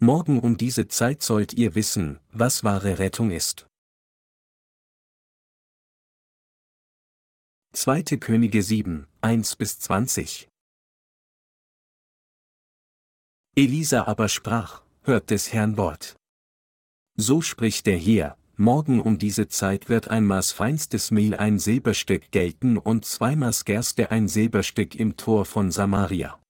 Morgen um diese Zeit sollt ihr wissen, was wahre Rettung ist. 2. Könige 7, 1 bis 20 Elisa aber sprach, hört des Herrn Wort. So spricht der Herr, morgen um diese Zeit wird ein Maß feinstes Mehl ein Silberstück gelten und zwei Maß Gerste ein Silberstück im Tor von Samaria.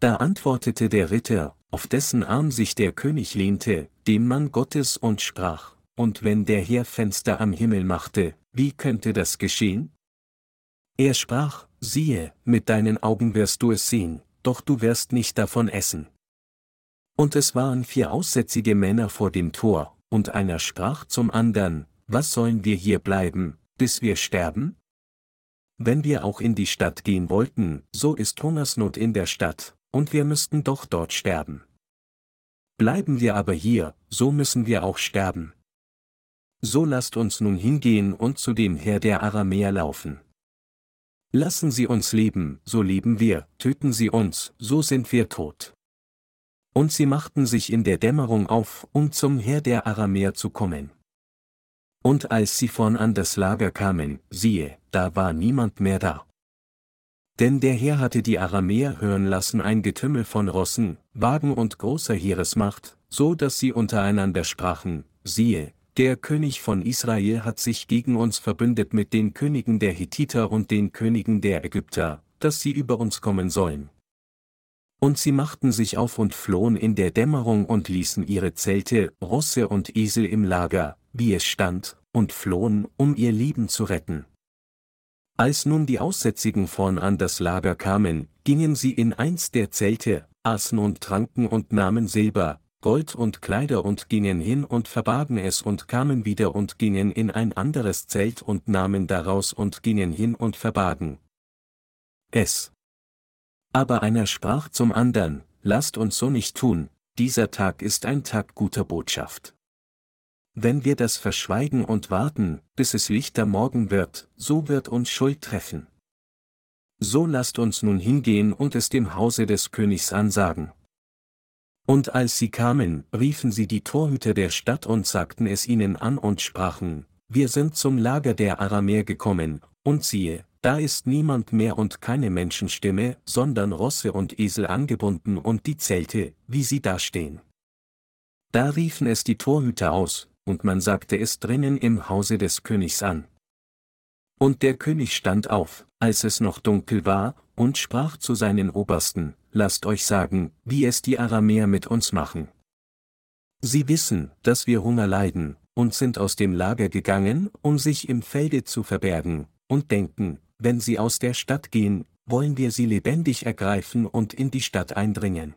Da antwortete der Ritter, auf dessen Arm sich der König lehnte, dem Mann Gottes und sprach, und wenn der Herr Fenster am Himmel machte, wie könnte das geschehen? Er sprach, siehe, mit deinen Augen wirst du es sehen, doch du wirst nicht davon essen. Und es waren vier aussätzige Männer vor dem Tor, und einer sprach zum andern, was sollen wir hier bleiben, bis wir sterben? Wenn wir auch in die Stadt gehen wollten, so ist Hungersnot in der Stadt, und wir müssten doch dort sterben. Bleiben wir aber hier, so müssen wir auch sterben. So lasst uns nun hingehen und zu dem Herr der Aramäer laufen. Lassen Sie uns leben, so leben wir, töten Sie uns, so sind wir tot. Und sie machten sich in der Dämmerung auf, um zum Herr der Aramäer zu kommen. Und als sie vorn an das Lager kamen, siehe, da war niemand mehr da. Denn der Herr hatte die Aramäer hören lassen ein Getümmel von Rossen, Wagen und großer Heeresmacht, so dass sie untereinander sprachen, siehe, der König von Israel hat sich gegen uns verbündet mit den Königen der Hethiter und den Königen der Ägypter, dass sie über uns kommen sollen. Und sie machten sich auf und flohen in der Dämmerung und ließen ihre Zelte, Rosse und Esel im Lager, wie es stand, und flohen, um ihr Leben zu retten. Als nun die Aussätzigen vorn an das Lager kamen, gingen sie in eins der Zelte, aßen und tranken und nahmen Silber, Gold und Kleider und gingen hin und verbargen es und kamen wieder und gingen in ein anderes Zelt und nahmen daraus und gingen hin und verbargen es. Aber einer sprach zum andern, lasst uns so nicht tun, dieser Tag ist ein Tag guter Botschaft. Wenn wir das verschweigen und warten, bis es lichter Morgen wird, so wird uns Schuld treffen. So lasst uns nun hingehen und es dem Hause des Königs ansagen. Und als sie kamen, riefen sie die Torhüter der Stadt und sagten es ihnen an und sprachen, wir sind zum Lager der Aramäer gekommen, und siehe, da ist niemand mehr und keine Menschenstimme, sondern Rosse und Esel angebunden und die Zelte, wie sie dastehen. Da riefen es die Torhüter aus, und man sagte es drinnen im Hause des Königs an. Und der König stand auf, als es noch dunkel war, und sprach zu seinen Obersten, Lasst euch sagen, wie es die Aramäer mit uns machen. Sie wissen, dass wir Hunger leiden, und sind aus dem Lager gegangen, um sich im Felde zu verbergen, und denken, wenn sie aus der Stadt gehen, wollen wir sie lebendig ergreifen und in die Stadt eindringen.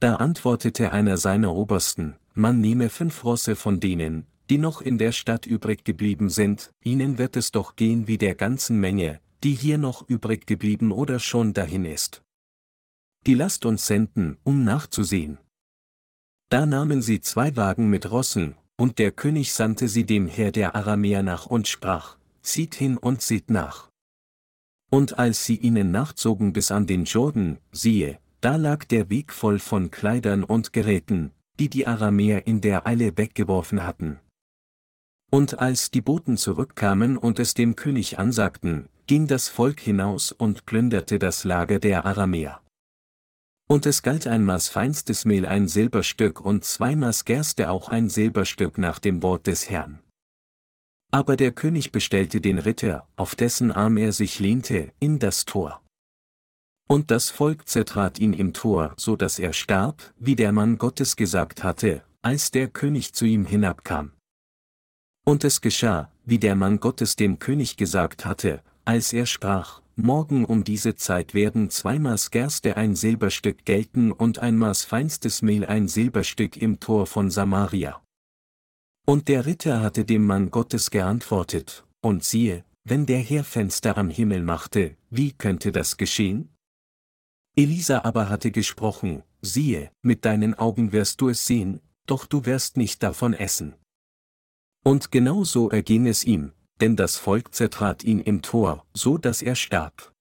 Da antwortete einer seiner Obersten, man nehme fünf Rosse von denen, die noch in der Stadt übrig geblieben sind, ihnen wird es doch gehen wie der ganzen Menge, die hier noch übrig geblieben oder schon dahin ist. Die lasst uns senden, um nachzusehen. Da nahmen sie zwei Wagen mit Rossen, und der König sandte sie dem Herr der Aramäer nach und sprach, zieht hin und seht nach. Und als sie ihnen nachzogen bis an den Jordan, siehe, da lag der Weg voll von Kleidern und Geräten, die die Aramäer in der Eile weggeworfen hatten. Und als die Boten zurückkamen und es dem König ansagten, ging das Volk hinaus und plünderte das Lager der Aramäer. Und es galt ein Maß feinstes Mehl ein Silberstück und zwei Maß Gerste auch ein Silberstück nach dem Wort des Herrn. Aber der König bestellte den Ritter, auf dessen Arm er sich lehnte, in das Tor. Und das Volk zertrat ihn im Tor, so dass er starb, wie der Mann Gottes gesagt hatte, als der König zu ihm hinabkam. Und es geschah, wie der Mann Gottes dem König gesagt hatte, als er sprach, Morgen um diese Zeit werden zwei Maß Gerste ein Silberstück gelten und ein Maß feinstes Mehl ein Silberstück im Tor von Samaria. Und der Ritter hatte dem Mann Gottes geantwortet, und siehe, wenn der Herr Fenster am Himmel machte, wie könnte das geschehen? Elisa aber hatte gesprochen, siehe, mit deinen Augen wirst du es sehen, doch du wirst nicht davon essen. Und genau so erging es ihm, denn das Volk zertrat ihn im Tor, so dass er starb.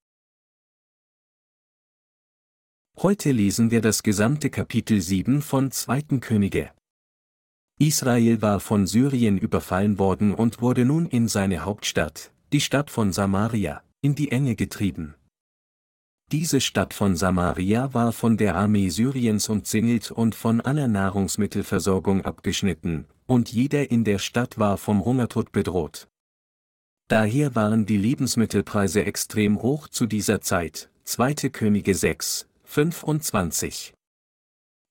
Heute lesen wir das gesamte Kapitel 7 von 2. Könige. Israel war von Syrien überfallen worden und wurde nun in seine Hauptstadt, die Stadt von Samaria, in die Enge getrieben. Diese Stadt von Samaria war von der Armee Syriens umzingelt und von aller Nahrungsmittelversorgung abgeschnitten, und jeder in der Stadt war vom Hungertod bedroht. Daher waren die Lebensmittelpreise extrem hoch zu dieser Zeit, 2. Könige 6, 25.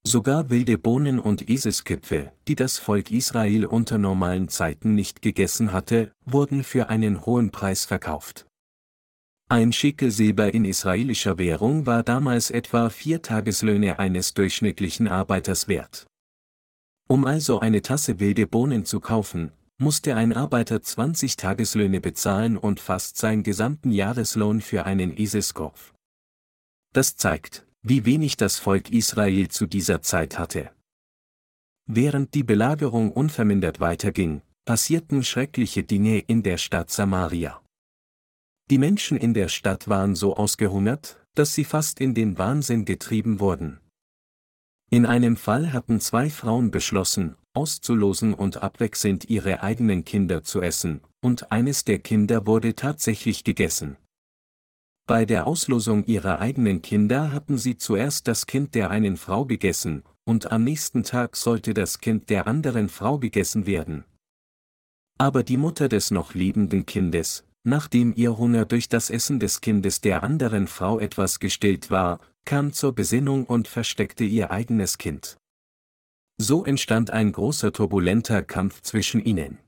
Sogar wilde Bohnen und Eselskipfe, die das Volk Israel unter normalen Zeiten nicht gegessen hatte, wurden für einen hohen Preis verkauft. Ein Schickel Silber in israelischer Währung war damals etwa vier Tageslöhne eines durchschnittlichen Arbeiters wert. Um also eine Tasse wilde Bohnen zu kaufen, musste ein Arbeiter 20 Tageslöhne bezahlen und fast seinen gesamten Jahreslohn für einen Eselskorb. Das zeigt, wie wenig das Volk Israel zu dieser Zeit hatte. Während die Belagerung unvermindert weiterging, passierten schreckliche Dinge in der Stadt Samaria. Die Menschen in der Stadt waren so ausgehungert, dass sie fast in den Wahnsinn getrieben wurden. In einem Fall hatten zwei Frauen beschlossen, auszulosen und abwechselnd ihre eigenen Kinder zu essen, und eines der Kinder wurde tatsächlich gegessen. Bei der Auslosung ihrer eigenen Kinder hatten sie zuerst das Kind der einen Frau gegessen, und am nächsten Tag sollte das Kind der anderen Frau gegessen werden. Aber die Mutter des noch lebenden Kindes, nachdem ihr Hunger durch das Essen des Kindes der anderen Frau etwas gestillt war, kam zur Besinnung und versteckte ihr eigenes Kind. So entstand ein großer turbulenter Kampf zwischen ihnen.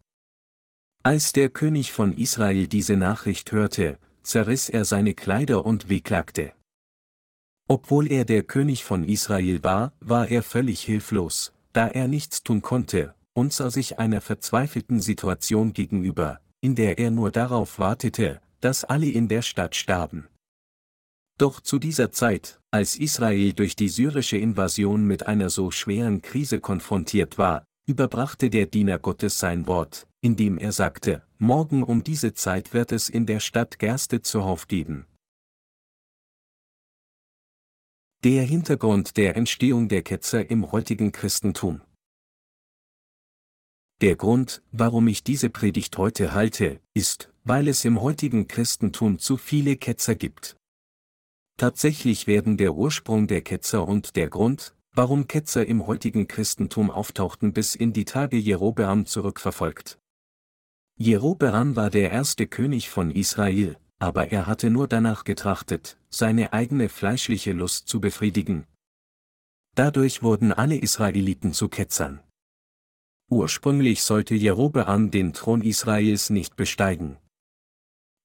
Als der König von Israel diese Nachricht hörte, zerriss er seine Kleider und wehklagte. Obwohl er der König von Israel war, war er völlig hilflos, da er nichts tun konnte, und sah sich einer verzweifelten Situation gegenüber, in der er nur darauf wartete, dass alle in der Stadt starben. Doch zu dieser Zeit, als Israel durch die syrische Invasion mit einer so schweren Krise konfrontiert war, überbrachte der Diener Gottes sein Wort, indem er sagte, morgen um diese Zeit wird es in der Stadt Gerste zuhauf geben. Der Hintergrund der Entstehung der Ketzer im heutigen Christentum. Der Grund, warum ich diese Predigt heute halte, ist, weil es im heutigen Christentum zu viele Ketzer gibt. Tatsächlich werden der Ursprung der Ketzer und der Grund, warum Ketzer im heutigen Christentum auftauchten bis in die Tage Jerobeam zurückverfolgt. Jerobeam war der erste König von Israel, aber er hatte nur danach getrachtet, seine eigene fleischliche Lust zu befriedigen. Dadurch wurden alle Israeliten zu Ketzern. Ursprünglich sollte Jerobeam den Thron Israels nicht besteigen.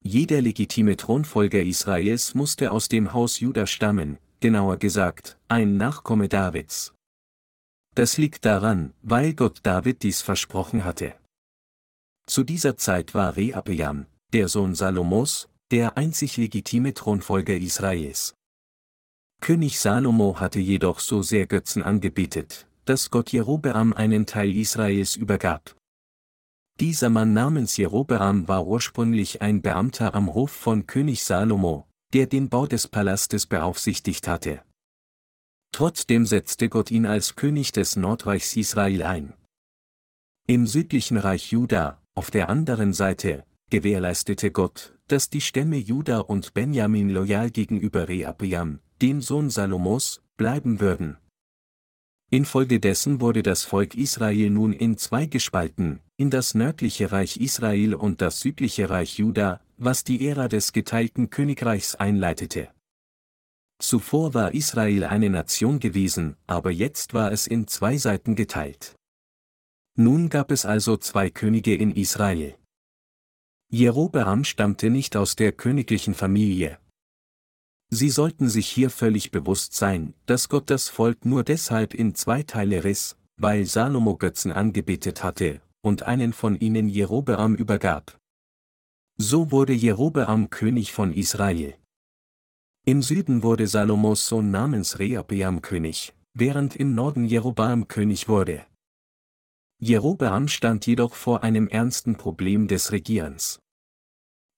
Jeder legitime Thronfolger Israels musste aus dem Haus Juda stammen, genauer gesagt, ein Nachkomme Davids. Das liegt daran, weil Gott David dies versprochen hatte. Zu dieser Zeit war Rehabeam, der Sohn Salomos, der einzig legitime Thronfolger Israels. König Salomo hatte jedoch so sehr Götzen angebetet, dass Gott Jerobeam einen Teil Israels übergab. Dieser Mann namens Jerobeam war ursprünglich ein Beamter am Hof von König Salomo, der den Bau des Palastes beaufsichtigt hatte. Trotzdem setzte Gott ihn als König des Nordreichs Israel ein. Im südlichen Reich Juda, auf der anderen Seite, gewährleistete Gott, dass die Stämme Juda und Benjamin loyal gegenüber Rehabeam, dem Sohn Salomos, bleiben würden. Infolgedessen wurde das Volk Israel nun in zwei gespalten, in das nördliche Reich Israel und das südliche Reich Juda, was die Ära des geteilten Königreichs einleitete. Zuvor war Israel eine Nation gewesen, aber jetzt war es in zwei Seiten geteilt. Nun gab es also zwei Könige in Israel. Jerobeam stammte nicht aus der königlichen Familie. Sie sollten sich hier völlig bewusst sein, dass Gott das Volk nur deshalb in zwei Teile riss, weil Salomo Götzen angebetet hatte, und einen von ihnen Jerobeam übergab. So wurde Jerobeam König von Israel. Im Süden wurde Salomos Sohn namens Rehabeam König, während im Norden Jerobeam König wurde. Jerobeam stand jedoch vor einem ernsten Problem des Regierens.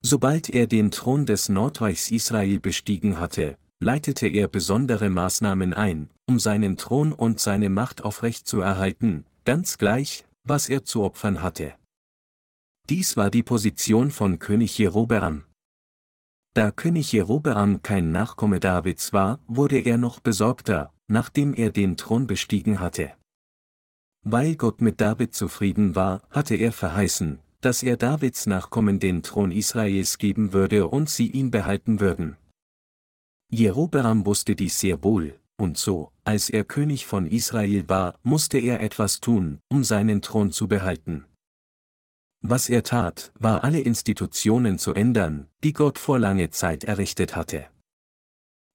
Sobald er den Thron des Nordreichs Israel bestiegen hatte, leitete er besondere Maßnahmen ein, um seinen Thron und seine Macht aufrecht zu erhalten, ganz gleich, was er zu opfern hatte. Dies war die Position von König Jerobeam. Da König Jerobeam kein Nachkomme Davids war, wurde er noch besorgter, nachdem er den Thron bestiegen hatte. Weil Gott mit David zufrieden war, hatte er verheißen, dass er Davids Nachkommen den Thron Israels geben würde und sie ihn behalten würden. Jerobeam wusste dies sehr wohl, und so, als er König von Israel war, musste er etwas tun, um seinen Thron zu behalten. Was er tat, war alle Institutionen zu ändern, die Gott vor lange Zeit errichtet hatte.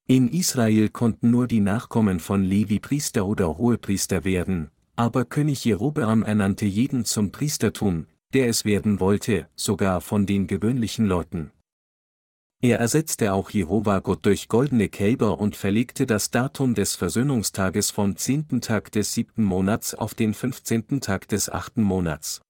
In Israel konnten nur die Nachkommen von Levi Priester oder Hohepriester werden, aber König Jerobeam ernannte jeden zum Priestertum, der es werden wollte, sogar von den gewöhnlichen Leuten. Er ersetzte auch Jehova Gott durch goldene Kälber und verlegte das Datum des Versöhnungstages vom zehnten Tag des siebten Monats auf den fünfzehnten Tag des achten Monats.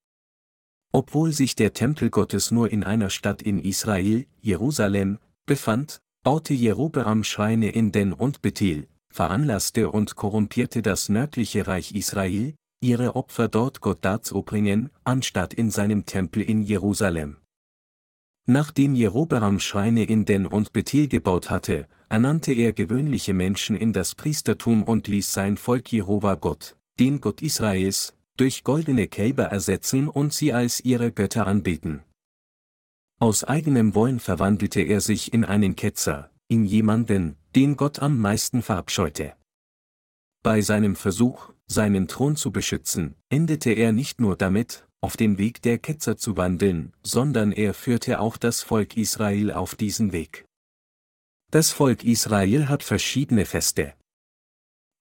Obwohl sich der Tempel Gottes nur in einer Stadt in Israel, Jerusalem, befand, baute Jerobeam Schreine in Den und Bethel, veranlasste und korrumpierte das nördliche Reich Israel, ihre Opfer dort Gott darzubringen, anstatt in seinem Tempel in Jerusalem. Nachdem Jerobeam Schreine in Den und Bethel gebaut hatte, ernannte er gewöhnliche Menschen in das Priestertum und ließ sein Volk Jehova Gott, den Gott Israels, durch goldene Kälber ersetzen und sie als ihre Götter anbeten. Aus eigenem Wollen verwandelte er sich in einen Ketzer, in jemanden, den Gott am meisten verabscheute. Bei seinem Versuch, seinen Thron zu beschützen, endete er nicht nur damit, auf dem Weg der Ketzer zu wandeln, sondern er führte auch das Volk Israel auf diesen Weg. Das Volk Israel hat verschiedene Feste.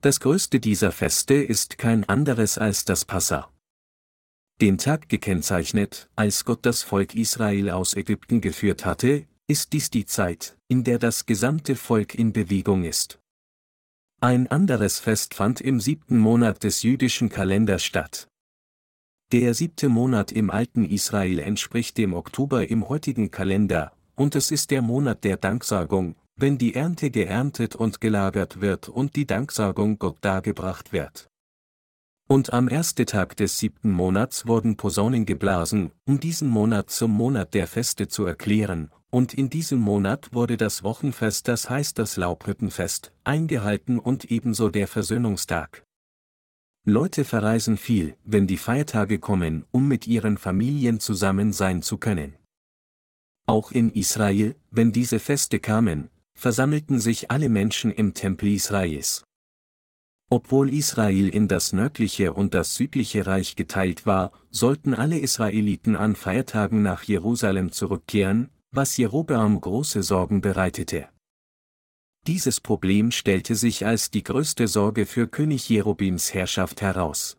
Das größte dieser Feste ist kein anderes als das Passa. Den Tag gekennzeichnet, als Gott das Volk Israel aus Ägypten geführt hatte, ist dies die Zeit, in der das gesamte Volk in Bewegung ist. Ein anderes Fest fand im siebten Monat des jüdischen Kalenders statt. Der siebte Monat im alten Israel entspricht dem Oktober im heutigen Kalender, und es ist der Monat der Danksagung, wenn die Ernte geerntet und gelagert wird und die Danksagung Gott dargebracht wird. Und am ersten Tag des siebten Monats wurden Posaunen geblasen, um diesen Monat zum Monat der Feste zu erklären, und in diesem Monat wurde das Wochenfest, das heißt das Laubhüttenfest, eingehalten und ebenso der Versöhnungstag. Leute verreisen viel, wenn die Feiertage kommen, um mit ihren Familien zusammen sein zu können. Auch in Israel, wenn diese Feste kamen, versammelten sich alle Menschen im Tempel Israels. Obwohl Israel in das nördliche und das südliche Reich geteilt war, sollten alle Israeliten an Feiertagen nach Jerusalem zurückkehren, was Jerobeam große Sorgen bereitete. Dieses Problem stellte sich als die größte Sorge für König Jerobims Herrschaft heraus.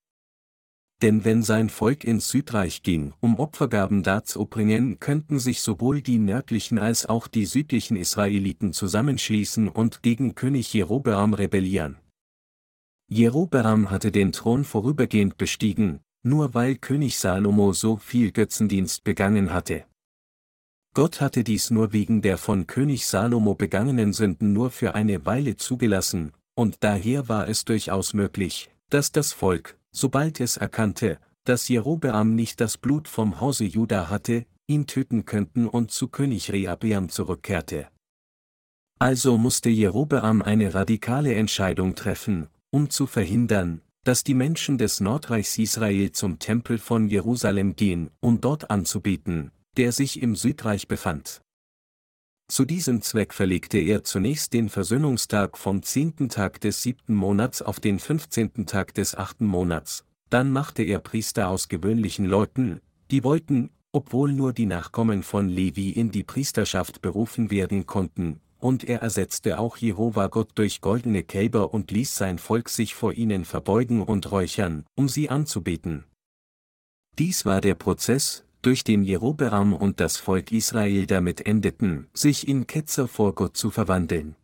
Denn wenn sein Volk ins Südreich ging, um Opfergaben darzubringen, könnten sich sowohl die nördlichen als auch die südlichen Israeliten zusammenschließen und gegen König Jerobeam rebellieren. Jerobeam hatte den Thron vorübergehend bestiegen, nur weil König Salomo so viel Götzendienst begangen hatte. Gott hatte dies nur wegen der von König Salomo begangenen Sünden nur für eine Weile zugelassen, und daher war es durchaus möglich, dass das Volk, sobald es erkannte, dass Jerobeam nicht das Blut vom Hause Juda hatte, ihn töten könnten und zu König Rehabeam zurückkehrte. Also musste Jerobeam eine radikale Entscheidung treffen, um zu verhindern, dass die Menschen des Nordreichs Israel zum Tempel von Jerusalem gehen, um dort anzubeten, der sich im Südreich befand. Zu diesem Zweck verlegte er zunächst den Versöhnungstag vom zehnten Tag des siebten Monats auf den fünfzehnten Tag des achten Monats, dann machte er Priester aus gewöhnlichen Leuten, die wollten, obwohl nur die Nachkommen von Levi in die Priesterschaft berufen werden konnten, und er ersetzte auch Jehova Gott durch goldene Kälber und ließ sein Volk sich vor ihnen verbeugen und räuchern, um sie anzubeten. Dies war der Prozess, durch den Jerobeam und das Volk Israel damit endeten, sich in Ketzer vor Gott zu verwandeln.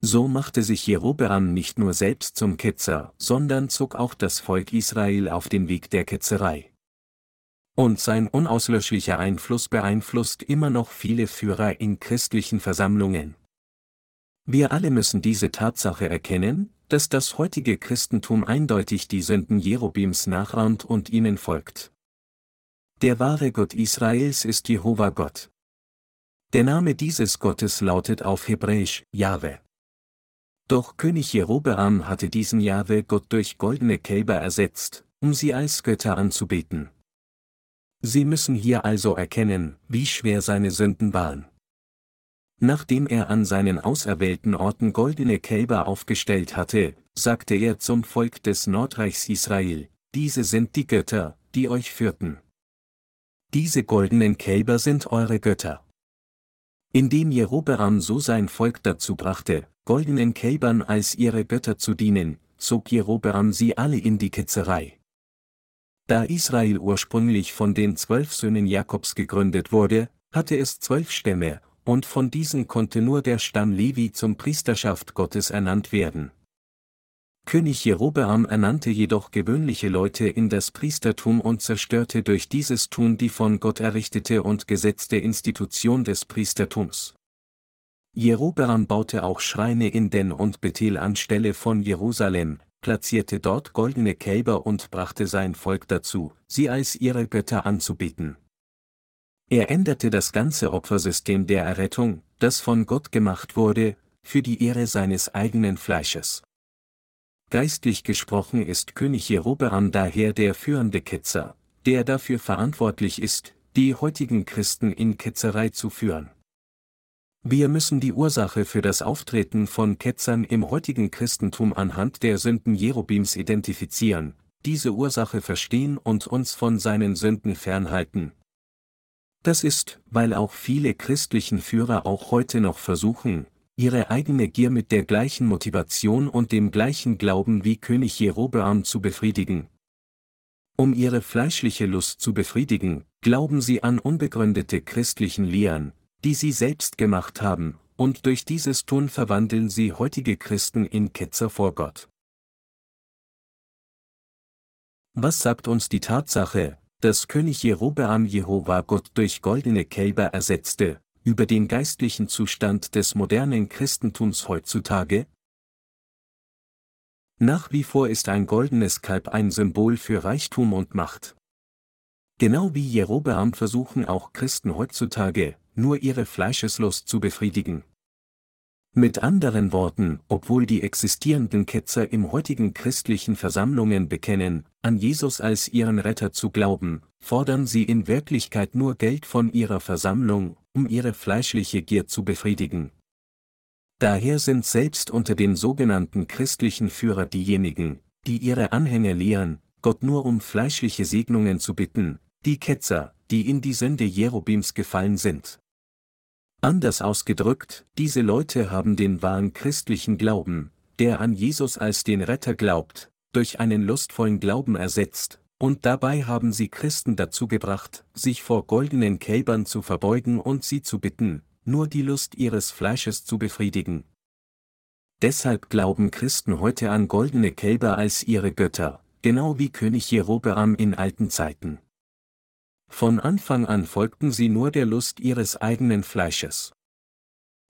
So machte sich Jerobeam nicht nur selbst zum Ketzer, sondern zog auch das Volk Israel auf den Weg der Ketzerei. Und sein unauslöschlicher Einfluss beeinflusst immer noch viele Führer in christlichen Versammlungen. Wir alle müssen diese Tatsache erkennen, dass das heutige Christentum eindeutig die Sünden Jerobims nachahmt und ihnen folgt. Der wahre Gott Israels ist Jehova Gott. Der Name dieses Gottes lautet auf Hebräisch Jahwe. Doch König Jerobeam hatte diesen Jahwe Gott durch goldene Kälber ersetzt, um sie als Götter anzubeten. Sie müssen hier also erkennen, wie schwer seine Sünden waren. Nachdem er an seinen auserwählten Orten goldene Kälber aufgestellt hatte, sagte er zum Volk des Nordreichs Israel, diese sind die Götter, die euch führten. Diese goldenen Kälber sind eure Götter. Indem Jerobeam so sein Volk dazu brachte, goldenen Kälbern als ihre Götter zu dienen, zog Jerobeam sie alle in die Ketzerei. Da Israel ursprünglich von den zwölf Söhnen Jakobs gegründet wurde, hatte es zwölf Stämme, und von diesen konnte nur der Stamm Levi zum Priesterschaft Gottes ernannt werden. König Jerobeam ernannte jedoch gewöhnliche Leute in das Priestertum und zerstörte durch dieses Tun die von Gott errichtete und gesetzte Institution des Priestertums. Jerobeam baute auch Schreine in Den und Bethel anstelle von Jerusalem, platzierte dort goldene Kälber und brachte sein Volk dazu, sie als ihre Götter anzubeten. Er änderte das ganze Opfersystem der Errettung, das von Gott gemacht wurde, für die Ehre seines eigenen Fleisches. Geistlich gesprochen ist König Jerobeam daher der führende Ketzer, der dafür verantwortlich ist, die heutigen Christen in Ketzerei zu führen. Wir müssen die Ursache für das Auftreten von Ketzern im heutigen Christentum anhand der Sünden Jerobims identifizieren, diese Ursache verstehen und uns von seinen Sünden fernhalten, das ist, weil auch viele christlichen Führer auch heute noch versuchen, ihre eigene Gier mit der gleichen Motivation und dem gleichen Glauben wie König Jerobeam zu befriedigen. Um ihre fleischliche Lust zu befriedigen, glauben sie an unbegründete christlichen Lehren, die sie selbst gemacht haben, und durch dieses Tun verwandeln sie heutige Christen in Ketzer vor Gott. Was sagt uns die Tatsache, dass König Jerobeam Jehova Gott durch goldene Kälber ersetzte, über den geistlichen Zustand des modernen Christentums heutzutage? Nach wie vor ist ein goldenes Kalb ein Symbol für Reichtum und Macht. Genau wie Jerobeam versuchen auch Christen heutzutage, nur ihre Fleischeslust zu befriedigen. Mit anderen Worten, obwohl die existierenden Ketzer im heutigen christlichen Versammlungen bekennen, an Jesus als ihren Retter zu glauben, fordern sie in Wirklichkeit nur Geld von ihrer Versammlung, um ihre fleischliche Gier zu befriedigen. Daher sind selbst unter den sogenannten christlichen Führer diejenigen, die ihre Anhänger lehren, Gott nur um fleischliche Segnungen zu bitten, die Ketzer, die in die Sünde Jerobims gefallen sind. Anders ausgedrückt, diese Leute haben den wahren christlichen Glauben, der an Jesus als den Retter glaubt, durch einen lustvollen Glauben ersetzt, und dabei haben sie Christen dazu gebracht, sich vor goldenen Kälbern zu verbeugen und sie zu bitten, nur die Lust ihres Fleisches zu befriedigen. Deshalb glauben Christen heute an goldene Kälber als ihre Götter, genau wie König Jerobeam in alten Zeiten. Von Anfang an folgten sie nur der Lust ihres eigenen Fleisches.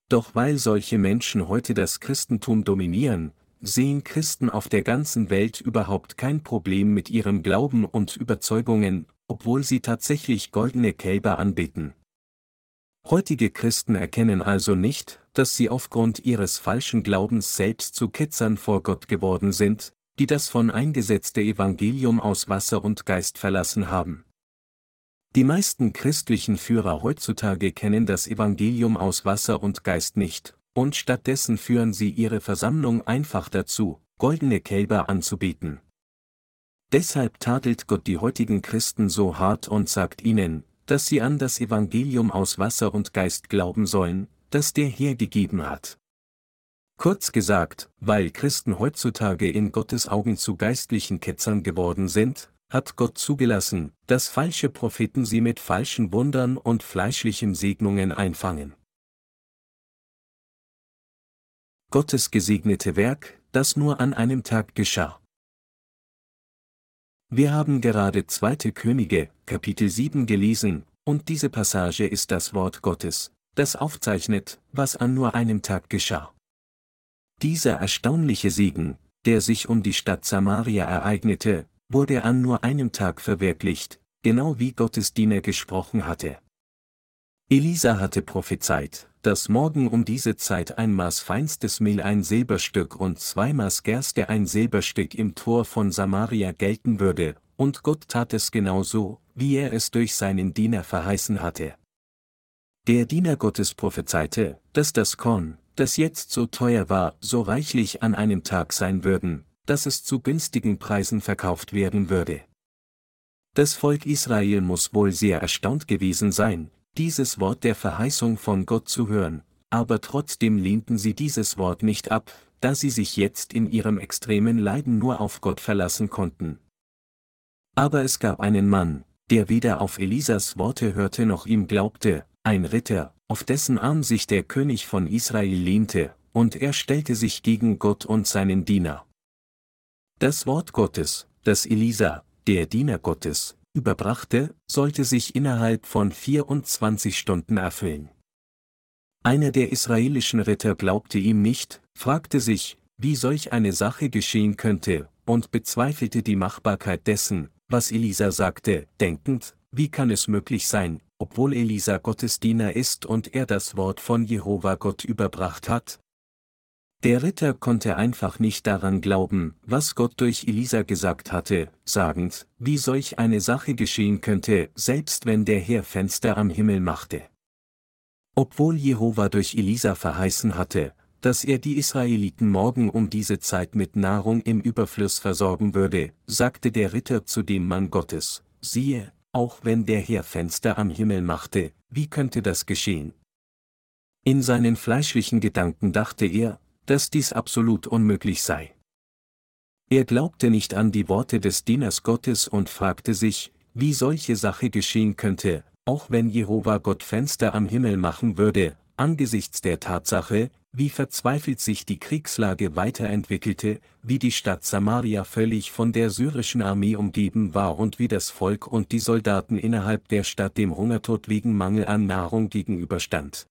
Doch weil solche Menschen heute das Christentum dominieren, sehen Christen auf der ganzen Welt überhaupt kein Problem mit ihrem Glauben und Überzeugungen, obwohl sie tatsächlich goldene Kälber anbeten. Heutige Christen erkennen also nicht, dass sie aufgrund ihres falschen Glaubens selbst zu Ketzern vor Gott geworden sind, die das von eingesetzte Evangelium aus Wasser und Geist verlassen haben. Die meisten christlichen Führer heutzutage kennen das Evangelium aus Wasser und Geist nicht, und stattdessen führen sie ihre Versammlung einfach dazu, goldene Kälber anzubieten. Deshalb tadelt Gott die heutigen Christen so hart und sagt ihnen, dass sie an das Evangelium aus Wasser und Geist glauben sollen, das der Herr gegeben hat. Kurz gesagt, weil Christen heutzutage in Gottes Augen zu geistlichen Ketzern geworden sind, hat Gott zugelassen, dass falsche Propheten sie mit falschen Wundern und fleischlichen Segnungen einfangen. Gottes gesegnete Werk, das nur an einem Tag geschah. Wir haben gerade 2. Könige, Kapitel 7 gelesen, und diese Passage ist das Wort Gottes, das aufzeichnet, was an nur einem Tag geschah. Dieser erstaunliche Segen, der sich um die Stadt Samaria ereignete, wurde an nur einem Tag verwirklicht, genau wie Gottes Diener gesprochen hatte. Elisa hatte prophezeit, dass morgen um diese Zeit ein Maß feinstes Mehl ein Silberstück und zwei Maß Gerste ein Silberstück im Tor von Samaria gelten würde, und Gott tat es genau so, wie er es durch seinen Diener verheißen hatte. Der Diener Gottes prophezeite, dass das Korn, das jetzt so teuer war, so reichlich an einem Tag sein würden, dass es zu günstigen Preisen verkauft werden würde. Das Volk Israel muss wohl sehr erstaunt gewesen sein, dieses Wort der Verheißung von Gott zu hören, aber trotzdem lehnten sie dieses Wort nicht ab, da sie sich jetzt in ihrem extremen Leiden nur auf Gott verlassen konnten. Aber es gab einen Mann, der weder auf Elisas Worte hörte noch ihm glaubte, ein Ritter, auf dessen Arm sich der König von Israel lehnte, und er stellte sich gegen Gott und seinen Diener. Das Wort Gottes, das Elisa, der Diener Gottes, überbrachte, sollte sich innerhalb von 24 Stunden erfüllen. Einer der israelischen Ritter glaubte ihm nicht, fragte sich, wie solch eine Sache geschehen könnte, und bezweifelte die Machbarkeit dessen, was Elisa sagte, denkend, wie kann es möglich sein, obwohl Elisa Gottes Diener ist und er das Wort von Jehova Gott überbracht hat? Der Ritter konnte einfach nicht daran glauben, was Gott durch Elisa gesagt hatte, sagend, wie solch eine Sache geschehen könnte, selbst wenn der Herr Fenster am Himmel machte. Obwohl Jehova durch Elisa verheißen hatte, dass er die Israeliten morgen um diese Zeit mit Nahrung im Überfluss versorgen würde, sagte der Ritter zu dem Mann Gottes, siehe, auch wenn der Herr Fenster am Himmel machte, wie könnte das geschehen? In seinen fleischlichen Gedanken dachte er, dass dies absolut unmöglich sei. Er glaubte nicht an die Worte des Dieners Gottes und fragte sich, wie solche Sache geschehen könnte, auch wenn Jehova Gott Fenster am Himmel machen würde, angesichts der Tatsache, wie verzweifelt sich die Kriegslage weiterentwickelte, wie die Stadt Samaria völlig von der syrischen Armee umgeben war und wie das Volk und die Soldaten innerhalb der Stadt dem Hungertod wegen Mangel an Nahrung gegenüberstand.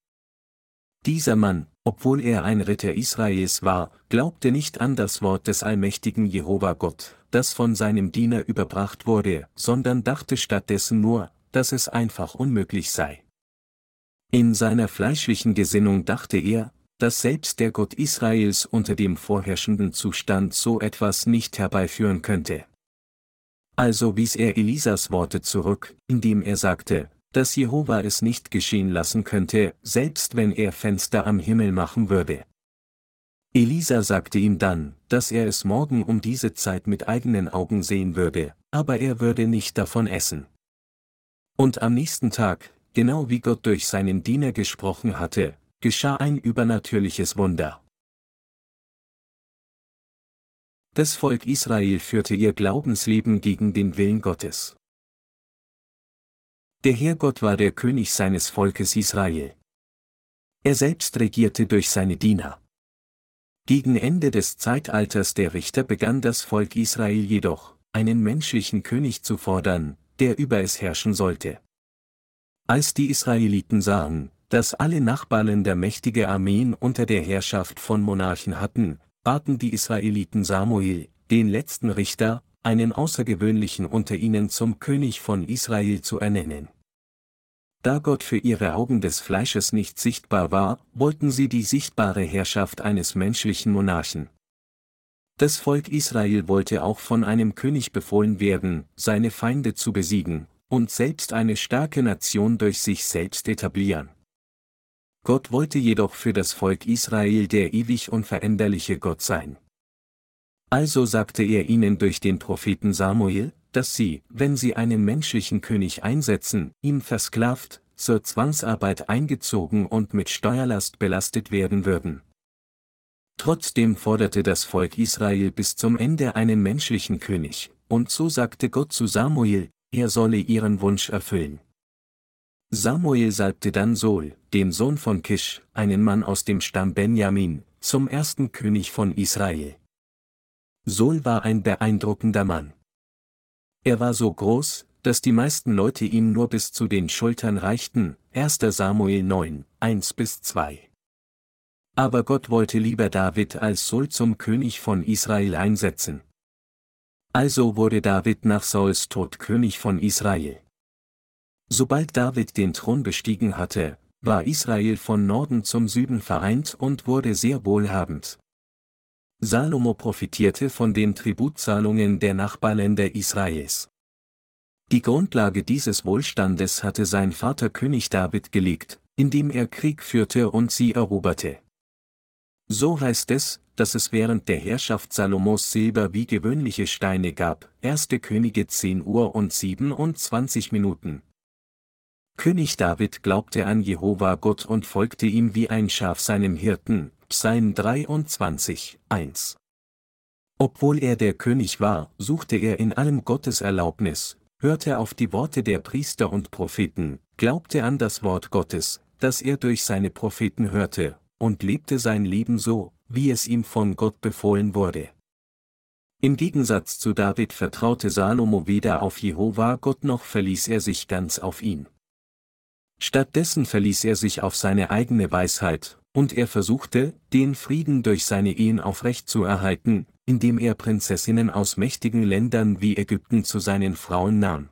Dieser Mann, obwohl er ein Ritter Israels war, glaubte nicht an das Wort des allmächtigen Jehova Gott, das von seinem Diener überbracht wurde, sondern dachte stattdessen nur, dass es einfach unmöglich sei. In seiner fleischlichen Gesinnung dachte er, dass selbst der Gott Israels unter dem vorherrschenden Zustand so etwas nicht herbeiführen könnte. Also wies er Elisas Worte zurück, indem er sagte, dass Jehova es nicht geschehen lassen könnte, selbst wenn er Fenster am Himmel machen würde. Elisa sagte ihm dann, dass er es morgen um diese Zeit mit eigenen Augen sehen würde, aber er würde nicht davon essen. Und am nächsten Tag, genau wie Gott durch seinen Diener gesprochen hatte, geschah ein übernatürliches Wunder. Das Volk Israel führte ihr Glaubensleben gegen den Willen Gottes. Der Herrgott war der König seines Volkes Israel. Er selbst regierte durch seine Diener. Gegen Ende des Zeitalters der Richter begann das Volk Israel jedoch, einen menschlichen König zu fordern, der über es herrschen sollte. Als die Israeliten sahen, dass alle Nachbarländer mächtige Armeen unter der Herrschaft von Monarchen hatten, baten die Israeliten Samuel, den letzten Richter, einen außergewöhnlichen unter ihnen zum König von Israel zu ernennen. Da Gott für ihre Augen des Fleisches nicht sichtbar war, wollten sie die sichtbare Herrschaft eines menschlichen Monarchen. Das Volk Israel wollte auch von einem König befohlen werden, seine Feinde zu besiegen, und selbst eine starke Nation durch sich selbst etablieren. Gott wollte jedoch für das Volk Israel der ewig unveränderliche Gott sein. Also sagte er ihnen durch den Propheten Samuel, dass sie, wenn sie einen menschlichen König einsetzen, ihm versklavt, zur Zwangsarbeit eingezogen und mit Steuerlast belastet werden würden. Trotzdem forderte das Volk Israel bis zum Ende einen menschlichen König, und so sagte Gott zu Samuel, er solle ihren Wunsch erfüllen. Samuel salbte dann Sol, den Sohn von Kisch, einen Mann aus dem Stamm Benjamin, zum ersten König von Israel. Sol war ein beeindruckender Mann. Er war so groß, dass die meisten Leute ihm nur bis zu den Schultern reichten, 1. Samuel 9, 1 bis 2. Aber Gott wollte lieber David als Saul zum König von Israel einsetzen. Also wurde David nach Sauls Tod König von Israel. Sobald David den Thron bestiegen hatte, war Israel von Norden zum Süden vereint und wurde sehr wohlhabend. Salomo profitierte von den Tributzahlungen der Nachbarländer Israels. Die Grundlage dieses Wohlstandes hatte sein Vater König David gelegt, indem er Krieg führte und sie eroberte. So heißt es, dass es während der Herrschaft Salomos Silber wie gewöhnliche Steine gab, 1. Könige 10 Uhr und 27 Minuten. König David glaubte an Jehova Gott und folgte ihm wie ein Schaf seinem Hirten, Psalm 23, 1. Obwohl er der König war, suchte er in allem Gottes Erlaubnis, hörte auf die Worte der Priester und Propheten, glaubte an das Wort Gottes, das er durch seine Propheten hörte, und lebte sein Leben so, wie es ihm von Gott befohlen wurde. Im Gegensatz zu David vertraute Salomo weder auf Jehova Gott noch verließ er sich ganz auf ihn. Stattdessen verließ er sich auf seine eigene Weisheit, und er versuchte, den Frieden durch seine Ehen aufrecht zu erhalten, indem er Prinzessinnen aus mächtigen Ländern wie Ägypten zu seinen Frauen nahm.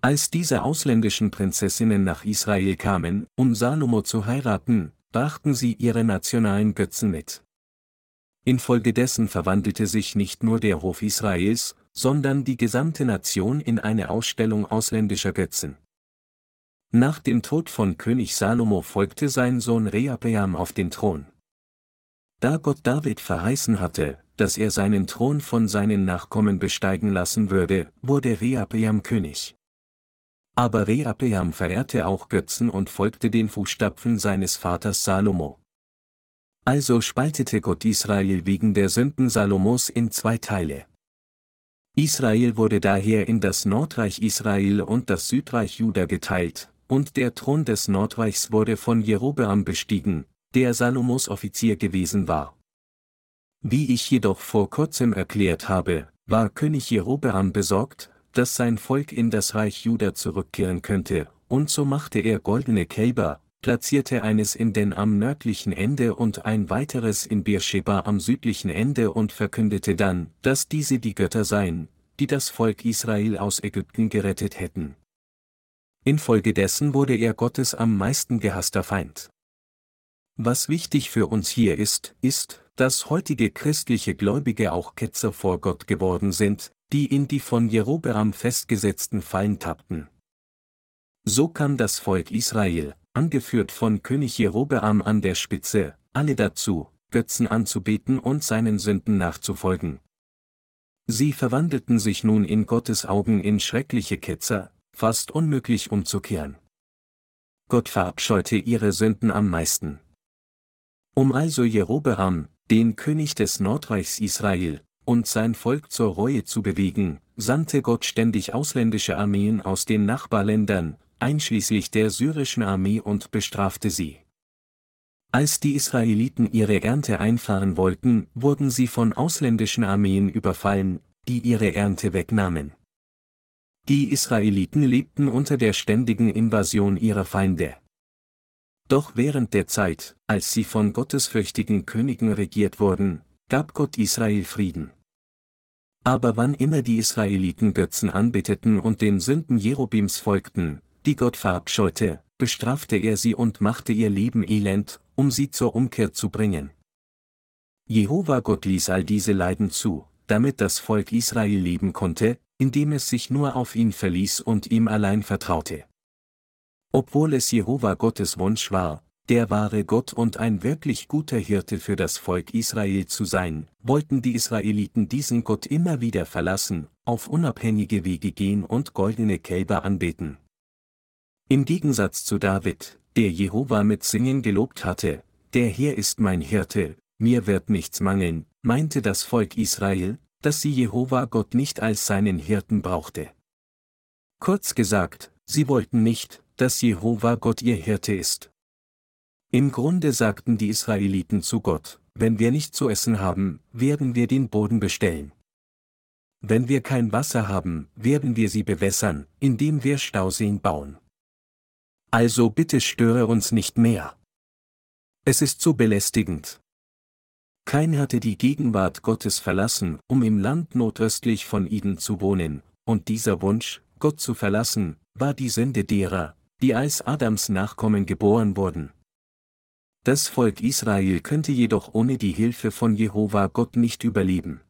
Als diese ausländischen Prinzessinnen nach Israel kamen, um Salomo zu heiraten, brachten sie ihre nationalen Götzen mit. Infolgedessen verwandelte sich nicht nur der Hof Israels, sondern die gesamte Nation in eine Ausstellung ausländischer Götzen. Nach dem Tod von König Salomo folgte sein Sohn Rehabeam auf den Thron. Da Gott David verheißen hatte, dass er seinen Thron von seinen Nachkommen besteigen lassen würde, wurde Rehabeam König. Aber Rehabeam verehrte auch Götzen und folgte den Fußstapfen seines Vaters Salomo. Also spaltete Gott Israel wegen der Sünden Salomos in zwei Teile. Israel wurde daher in das Nordreich Israel und das Südreich Juda geteilt, und der Thron des Nordreichs wurde von Jerobeam bestiegen, der Salomos Offizier gewesen war. Wie ich jedoch vor kurzem erklärt habe, war König Jerobeam besorgt, dass sein Volk in das Reich Juda zurückkehren könnte, und so machte er goldene Kälber, platzierte eines in den am nördlichen Ende und ein weiteres in Beersheba am südlichen Ende und verkündete dann, dass diese die Götter seien, die das Volk Israel aus Ägypten gerettet hätten. Infolgedessen wurde er Gottes am meisten gehasster Feind. Was wichtig für uns hier ist, ist, dass heutige christliche Gläubige auch Ketzer vor Gott geworden sind, die in die von Jerobeam festgesetzten Fallen tappten. So kam das Volk Israel, angeführt von König Jerobeam an der Spitze, alle dazu, Götzen anzubeten und seinen Sünden nachzufolgen. Sie verwandelten sich nun in Gottes Augen in schreckliche Ketzer, fast unmöglich umzukehren. Gott verabscheute ihre Sünden am meisten. Um also Jerobeam, den König des Nordreichs Israel, und sein Volk zur Reue zu bewegen, sandte Gott ständig ausländische Armeen aus den Nachbarländern, einschließlich der syrischen Armee und bestrafte sie. Als die Israeliten ihre Ernte einfahren wollten, wurden sie von ausländischen Armeen überfallen, die ihre Ernte wegnahmen. Die Israeliten lebten unter der ständigen Invasion ihrer Feinde. Doch während der Zeit, als sie von gottesfürchtigen Königen regiert wurden, gab Gott Israel Frieden. Aber wann immer die Israeliten Götzen anbeteten und den Sünden Jerobims folgten, die Gott verabscheute, bestrafte er sie und machte ihr Leben elend, um sie zur Umkehr zu bringen. Jehova Gott ließ all diese Leiden zu, damit das Volk Israel leben konnte, indem es sich nur auf ihn verließ und ihm allein vertraute. Obwohl es Jehova Gottes Wunsch war, der wahre Gott und ein wirklich guter Hirte für das Volk Israel zu sein, wollten die Israeliten diesen Gott immer wieder verlassen, auf unabhängige Wege gehen und goldene Kälber anbeten. Im Gegensatz zu David, der Jehova mit Singen gelobt hatte, der Herr ist mein Hirte, mir wird nichts mangeln, meinte das Volk Israel, dass sie Jehova Gott nicht als seinen Hirten brauchte. Kurz gesagt, sie wollten nicht, dass Jehova Gott ihr Hirte ist. Im Grunde sagten die Israeliten zu Gott, wenn wir nicht zu essen haben, werden wir den Boden bestellen. Wenn wir kein Wasser haben, werden wir sie bewässern, indem wir Stauseen bauen. Also bitte störe uns nicht mehr. Es ist so belästigend. Kein hatte die Gegenwart Gottes verlassen, um im Land nordöstlich von Eden zu wohnen, und dieser Wunsch, Gott zu verlassen, war die Sünde derer, die als Adams Nachkommen geboren wurden. Das Volk Israel könnte jedoch ohne die Hilfe von Jehova Gott nicht überleben.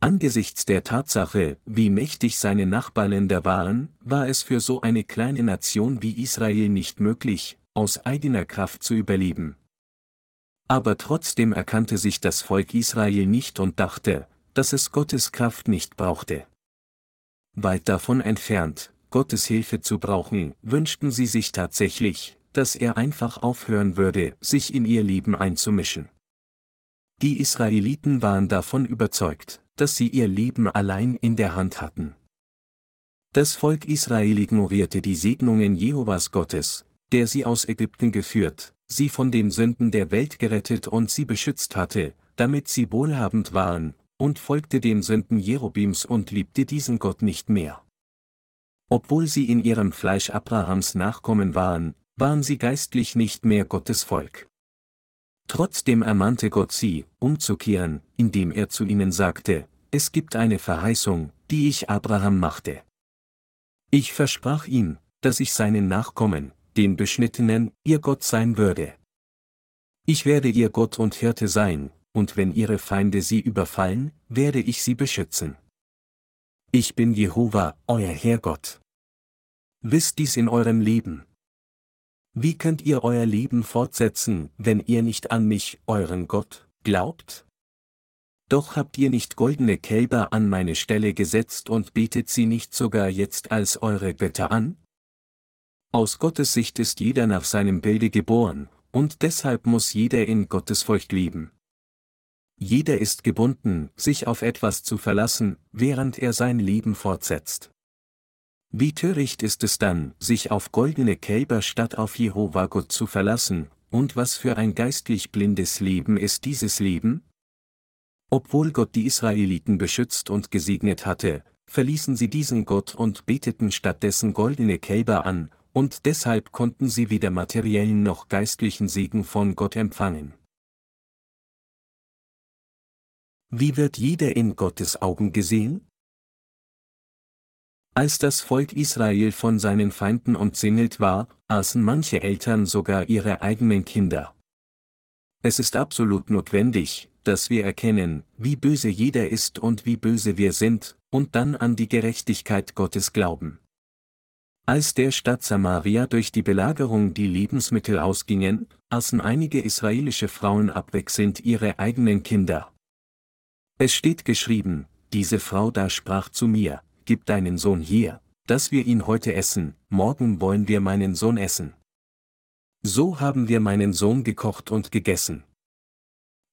Angesichts der Tatsache, wie mächtig seine Nachbarländer waren, war es für so eine kleine Nation wie Israel nicht möglich, aus eigener Kraft zu überleben. Aber trotzdem erkannte sich das Volk Israel nicht und dachte, dass es Gottes Kraft nicht brauchte. Weit davon entfernt, Gottes Hilfe zu brauchen, wünschten sie sich tatsächlich, dass er einfach aufhören würde, sich in ihr Leben einzumischen. Die Israeliten waren davon überzeugt, dass sie ihr Leben allein in der Hand hatten. Das Volk Israel ignorierte die Segnungen Jehovas Gottes, der sie aus Ägypten geführt, sie von den Sünden der Welt gerettet und sie beschützt hatte, damit sie wohlhabend waren, und folgte den Sünden Jerobims und liebte diesen Gott nicht mehr. Obwohl sie in ihrem Fleisch Abrahams Nachkommen waren, waren sie geistlich nicht mehr Gottes Volk. Trotzdem ermahnte Gott sie, umzukehren, indem er zu ihnen sagte, es gibt eine Verheißung, die ich Abraham machte. Ich versprach ihm, dass ich seinen Nachkommen, den Beschnittenen, ihr Gott sein würde. Ich werde ihr Gott und Hirte sein, und wenn ihre Feinde sie überfallen, werde ich sie beschützen. Ich bin Jehova, euer Herrgott. Wisst dies in eurem Leben. Wie könnt ihr euer Leben fortsetzen, wenn ihr nicht an mich, euren Gott, glaubt? Doch habt ihr nicht goldene Kälber an meine Stelle gesetzt und betet sie nicht sogar jetzt als eure Götter an? Aus Gottes Sicht ist jeder nach seinem Bilde geboren, und deshalb muss jeder in Gottesfurcht leben. Jeder ist gebunden, sich auf etwas zu verlassen, während er sein Leben fortsetzt. Wie töricht ist es dann, sich auf goldene Kälber statt auf Jehova Gott zu verlassen, und was für ein geistlich blindes Leben ist dieses Leben? Obwohl Gott die Israeliten beschützt und gesegnet hatte, verließen sie diesen Gott und beteten stattdessen goldene Kälber an, und deshalb konnten sie weder materiellen noch geistlichen Segen von Gott empfangen. Wie wird jeder in Gottes Augen gesehen? Als das Volk Israel von seinen Feinden umzingelt war, aßen manche Eltern sogar ihre eigenen Kinder. Es ist absolut notwendig, dass wir erkennen, wie böse jeder ist und wie böse wir sind, und dann an die Gerechtigkeit Gottes glauben. Als der Stadt Samaria durch die Belagerung die Lebensmittel ausgingen, aßen einige israelische Frauen abwechselnd ihre eigenen Kinder. Es steht geschrieben, diese Frau da sprach zu mir, gib deinen Sohn hier, dass wir ihn heute essen, morgen wollen wir meinen Sohn essen. So haben wir meinen Sohn gekocht und gegessen.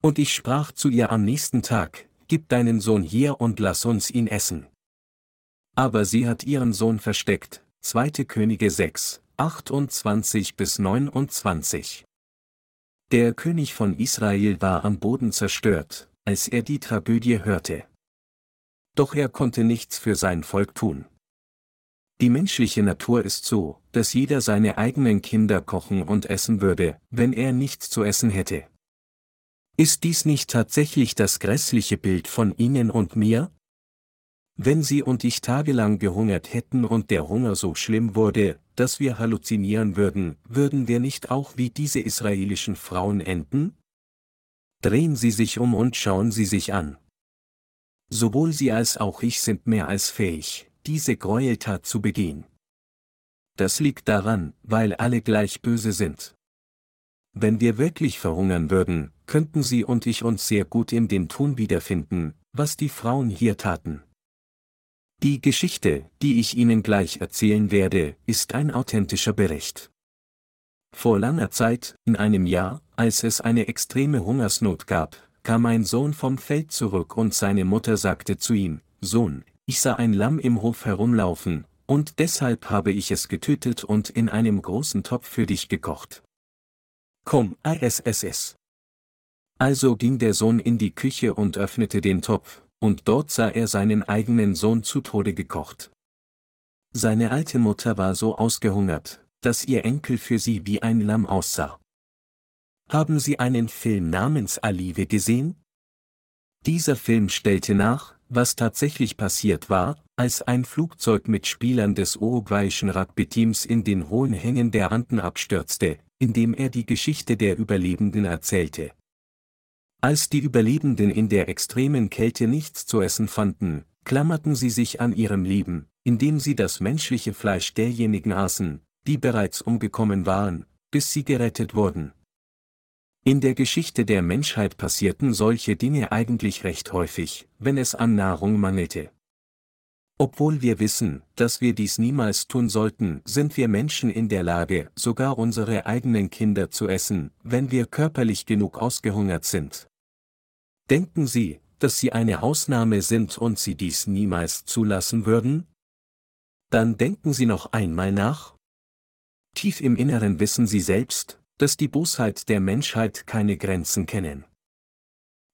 Und ich sprach zu ihr am nächsten Tag, gib deinen Sohn hier und lass uns ihn essen. Aber sie hat ihren Sohn versteckt, 2. Könige 6, 28 bis 29. Der König von Israel war am Boden zerstört, als er die Tragödie hörte doch er konnte nichts für sein Volk tun. Die menschliche Natur ist so, dass jeder seine eigenen Kinder kochen und essen würde, wenn er nichts zu essen hätte. Ist dies nicht tatsächlich das grässliche Bild von Ihnen und mir? Wenn Sie und ich tagelang gehungert hätten und der Hunger so schlimm wurde, dass wir halluzinieren würden, würden wir nicht auch wie diese israelischen Frauen enden? Drehen Sie sich um und schauen Sie sich an. Sowohl sie als auch ich sind mehr als fähig, diese Gräueltat zu begehen. Das liegt daran, weil alle gleich böse sind. Wenn wir wirklich verhungern würden, könnten Sie und ich uns sehr gut in dem Tun wiederfinden, was die Frauen hier taten. Die Geschichte, die ich Ihnen gleich erzählen werde, ist ein authentischer Bericht. Vor langer Zeit, in einem Jahr, als es eine extreme Hungersnot gab, kam ein Sohn vom Feld zurück und seine Mutter sagte zu ihm, Sohn, ich sah ein Lamm im Hof herumlaufen, und deshalb habe ich es getötet und in einem großen Topf für dich gekocht. Komm, ISSS. Also ging der Sohn in die Küche und öffnete den Topf, und dort sah er seinen eigenen Sohn zu Tode gekocht. Seine alte Mutter war so ausgehungert, dass ihr Enkel für sie wie ein Lamm aussah. Haben Sie einen Film namens Alive gesehen? Dieser Film stellte nach, was tatsächlich passiert war, als ein Flugzeug mit Spielern des uruguayischen Rugby-Teams in den hohen Hängen der Anden abstürzte, indem er die Geschichte der Überlebenden erzählte. Als die Überlebenden in der extremen Kälte nichts zu essen fanden, klammerten sie sich an ihrem Leben, indem sie das menschliche Fleisch derjenigen aßen, die bereits umgekommen waren, bis sie gerettet wurden. In der Geschichte der Menschheit passierten solche Dinge eigentlich recht häufig, wenn es an Nahrung mangelte. Obwohl wir wissen, dass wir dies niemals tun sollten, sind wir Menschen in der Lage, sogar unsere eigenen Kinder zu essen, wenn wir körperlich genug ausgehungert sind. Denken Sie, dass Sie eine Ausnahme sind und Sie dies niemals zulassen würden? Dann denken Sie noch einmal nach. Tief im Inneren wissen Sie selbst, dass die Bosheit der Menschheit keine Grenzen kennen.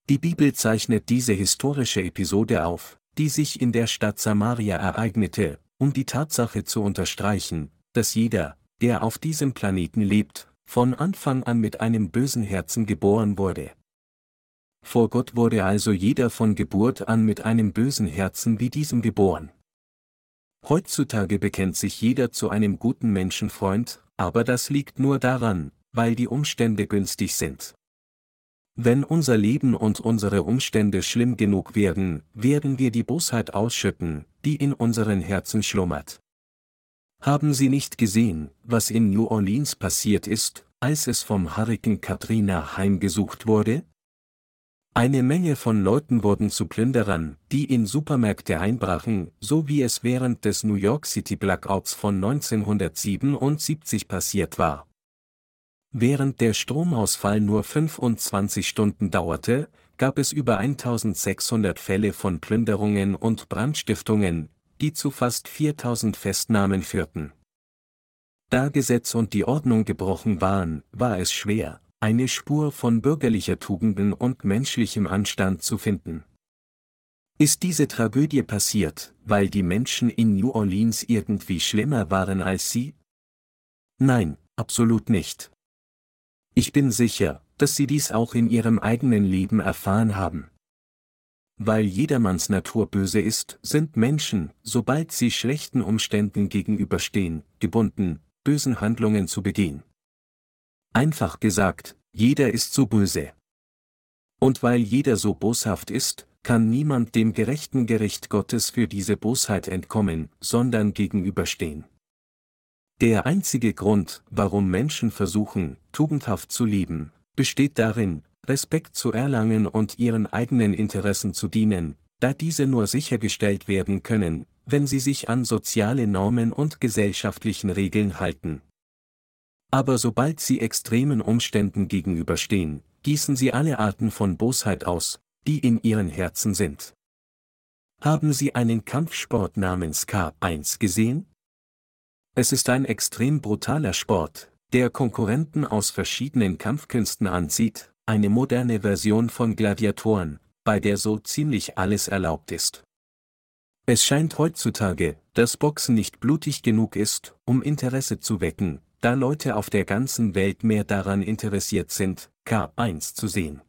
Die Bibel zeichnet diese historische Episode auf, die sich in der Stadt Samaria ereignete, um die Tatsache zu unterstreichen, dass jeder, der auf diesem Planeten lebt, von Anfang an mit einem bösen Herzen geboren wurde. Vor Gott wurde also jeder von Geburt an mit einem bösen Herzen wie diesem geboren. Heutzutage bekennt sich jeder zu einem guten Menschenfreund, aber das liegt nur daran, weil die Umstände günstig sind. Wenn unser Leben und unsere Umstände schlimm genug werden, werden wir die Bosheit ausschütten, die in unseren Herzen schlummert. Haben Sie nicht gesehen, was in New Orleans passiert ist, als es vom Hurrikan Katrina heimgesucht wurde? Eine Menge von Leuten wurden zu Plünderern, die in Supermärkte einbrachen, so wie es während des New York City Blackouts von 1977 passiert war. Während der Stromausfall nur 25 Stunden dauerte, gab es über 1600 Fälle von Plünderungen und Brandstiftungen, die zu fast 4000 Festnahmen führten. Da Gesetz und die Ordnung gebrochen waren, war es schwer, eine Spur von bürgerlicher Tugenden und menschlichem Anstand zu finden. Ist diese Tragödie passiert, weil die Menschen in New Orleans irgendwie schlimmer waren als sie? Nein, absolut nicht. Ich bin sicher, dass Sie dies auch in Ihrem eigenen Leben erfahren haben. Weil jedermanns Natur böse ist, sind Menschen, sobald sie schlechten Umständen gegenüberstehen, gebunden, bösen Handlungen zu begehen. Einfach gesagt, jeder ist so böse. Und weil jeder so boshaft ist, kann niemand dem gerechten Gericht Gottes für diese Bosheit entkommen, sondern gegenüberstehen. Der einzige Grund, warum Menschen versuchen, tugendhaft zu leben, besteht darin, Respekt zu erlangen und ihren eigenen Interessen zu dienen, da diese nur sichergestellt werden können, wenn sie sich an soziale Normen und gesellschaftlichen Regeln halten. Aber sobald sie extremen Umständen gegenüberstehen, gießen sie alle Arten von Bosheit aus, die in ihren Herzen sind. Haben Sie einen Kampfsport namens K1 gesehen? Es ist ein extrem brutaler Sport, der Konkurrenten aus verschiedenen Kampfkünsten anzieht, eine moderne Version von Gladiatoren, bei der so ziemlich alles erlaubt ist. Es scheint heutzutage, dass Boxen nicht blutig genug ist, um Interesse zu wecken, da Leute auf der ganzen Welt mehr daran interessiert sind, K1 zu sehen.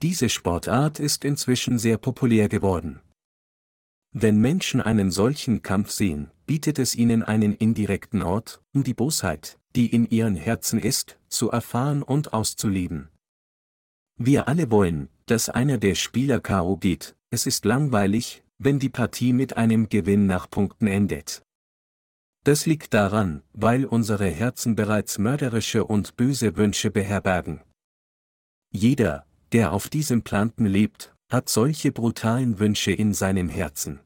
Diese Sportart ist inzwischen sehr populär geworden. Wenn Menschen einen solchen Kampf sehen, bietet es ihnen einen indirekten Ort, um die Bosheit, die in ihren Herzen ist, zu erfahren und auszuleben. Wir alle wollen, dass einer der Spieler K.O. geht, es ist langweilig, wenn die Partie mit einem Gewinn nach Punkten endet. Das liegt daran, weil unsere Herzen bereits mörderische und böse Wünsche beherbergen. Jeder, der auf diesem Planten lebt, hat solche brutalen Wünsche in seinem Herzen.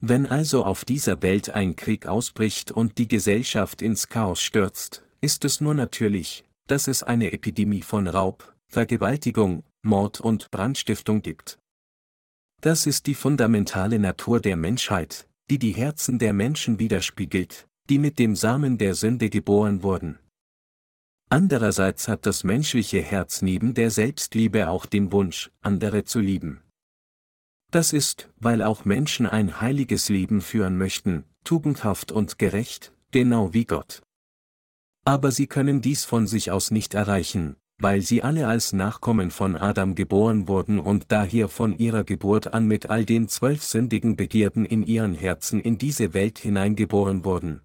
Wenn also auf dieser Welt ein Krieg ausbricht und die Gesellschaft ins Chaos stürzt, ist es nur natürlich, dass es eine Epidemie von Raub, Vergewaltigung, Mord und Brandstiftung gibt. Das ist die fundamentale Natur der Menschheit, die die Herzen der Menschen widerspiegelt, die mit dem Samen der Sünde geboren wurden. Andererseits hat das menschliche Herz neben der Selbstliebe auch den Wunsch, andere zu lieben. Das ist, weil auch Menschen ein heiliges Leben führen möchten, tugendhaft und gerecht, genau wie Gott. Aber sie können dies von sich aus nicht erreichen, weil sie alle als Nachkommen von Adam geboren wurden und daher von ihrer Geburt an mit all den zwölf sündigen Begierden in ihren Herzen in diese Welt hineingeboren wurden.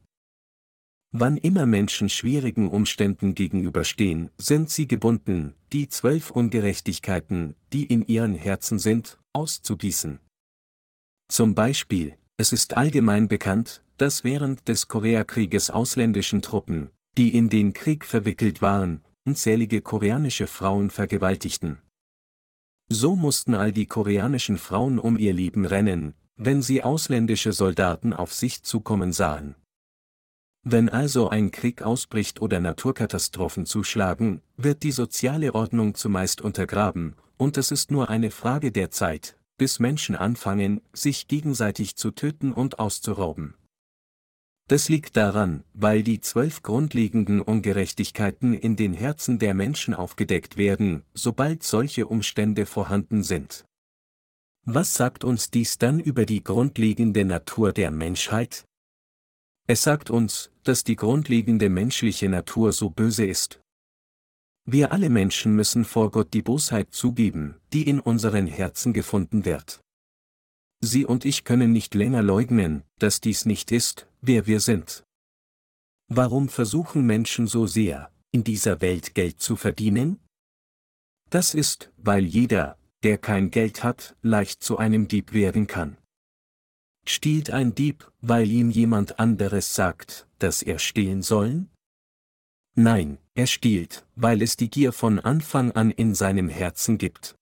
Wann immer Menschen schwierigen Umständen gegenüberstehen, sind sie gebunden, die zwölf Ungerechtigkeiten, die in ihren Herzen sind, auszugießen. Zum Beispiel, es ist allgemein bekannt, dass während des Koreakrieges ausländischen Truppen, die in den Krieg verwickelt waren, unzählige koreanische Frauen vergewaltigten. So mussten all die koreanischen Frauen um ihr Leben rennen, wenn sie ausländische Soldaten auf sich zukommen sahen. Wenn also ein Krieg ausbricht oder Naturkatastrophen zuschlagen, wird die soziale Ordnung zumeist untergraben, und es ist nur eine Frage der Zeit, bis Menschen anfangen, sich gegenseitig zu töten und auszurauben. Das liegt daran, weil die zwölf grundlegenden Ungerechtigkeiten in den Herzen der Menschen aufgedeckt werden, sobald solche Umstände vorhanden sind. Was sagt uns dies dann über die grundlegende Natur der Menschheit? Es sagt uns, dass die grundlegende menschliche Natur so böse ist. Wir alle Menschen müssen vor Gott die Bosheit zugeben, die in unseren Herzen gefunden wird. Sie und ich können nicht länger leugnen, dass dies nicht ist, wer wir sind. Warum versuchen Menschen so sehr, in dieser Welt Geld zu verdienen? Das ist, weil jeder, der kein Geld hat, leicht zu einem Dieb werden kann. Stiehlt ein Dieb, weil ihm jemand anderes sagt, dass er stehlen sollen? Nein, er stiehlt, weil es die Gier von Anfang an in seinem Herzen gibt.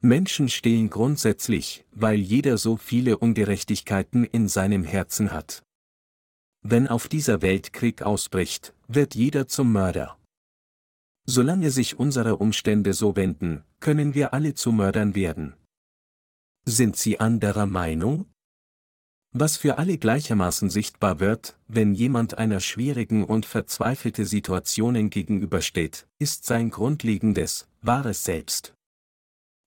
Menschen stehlen grundsätzlich, weil jeder so viele Ungerechtigkeiten in seinem Herzen hat. Wenn auf dieser Welt Krieg ausbricht, wird jeder zum Mörder. Solange sich unsere Umstände so wenden, können wir alle zu Mördern werden. Sind Sie anderer Meinung? Was für alle gleichermaßen sichtbar wird, wenn jemand einer schwierigen und verzweifelte Situationen gegenübersteht, ist sein grundlegendes, wahres Selbst.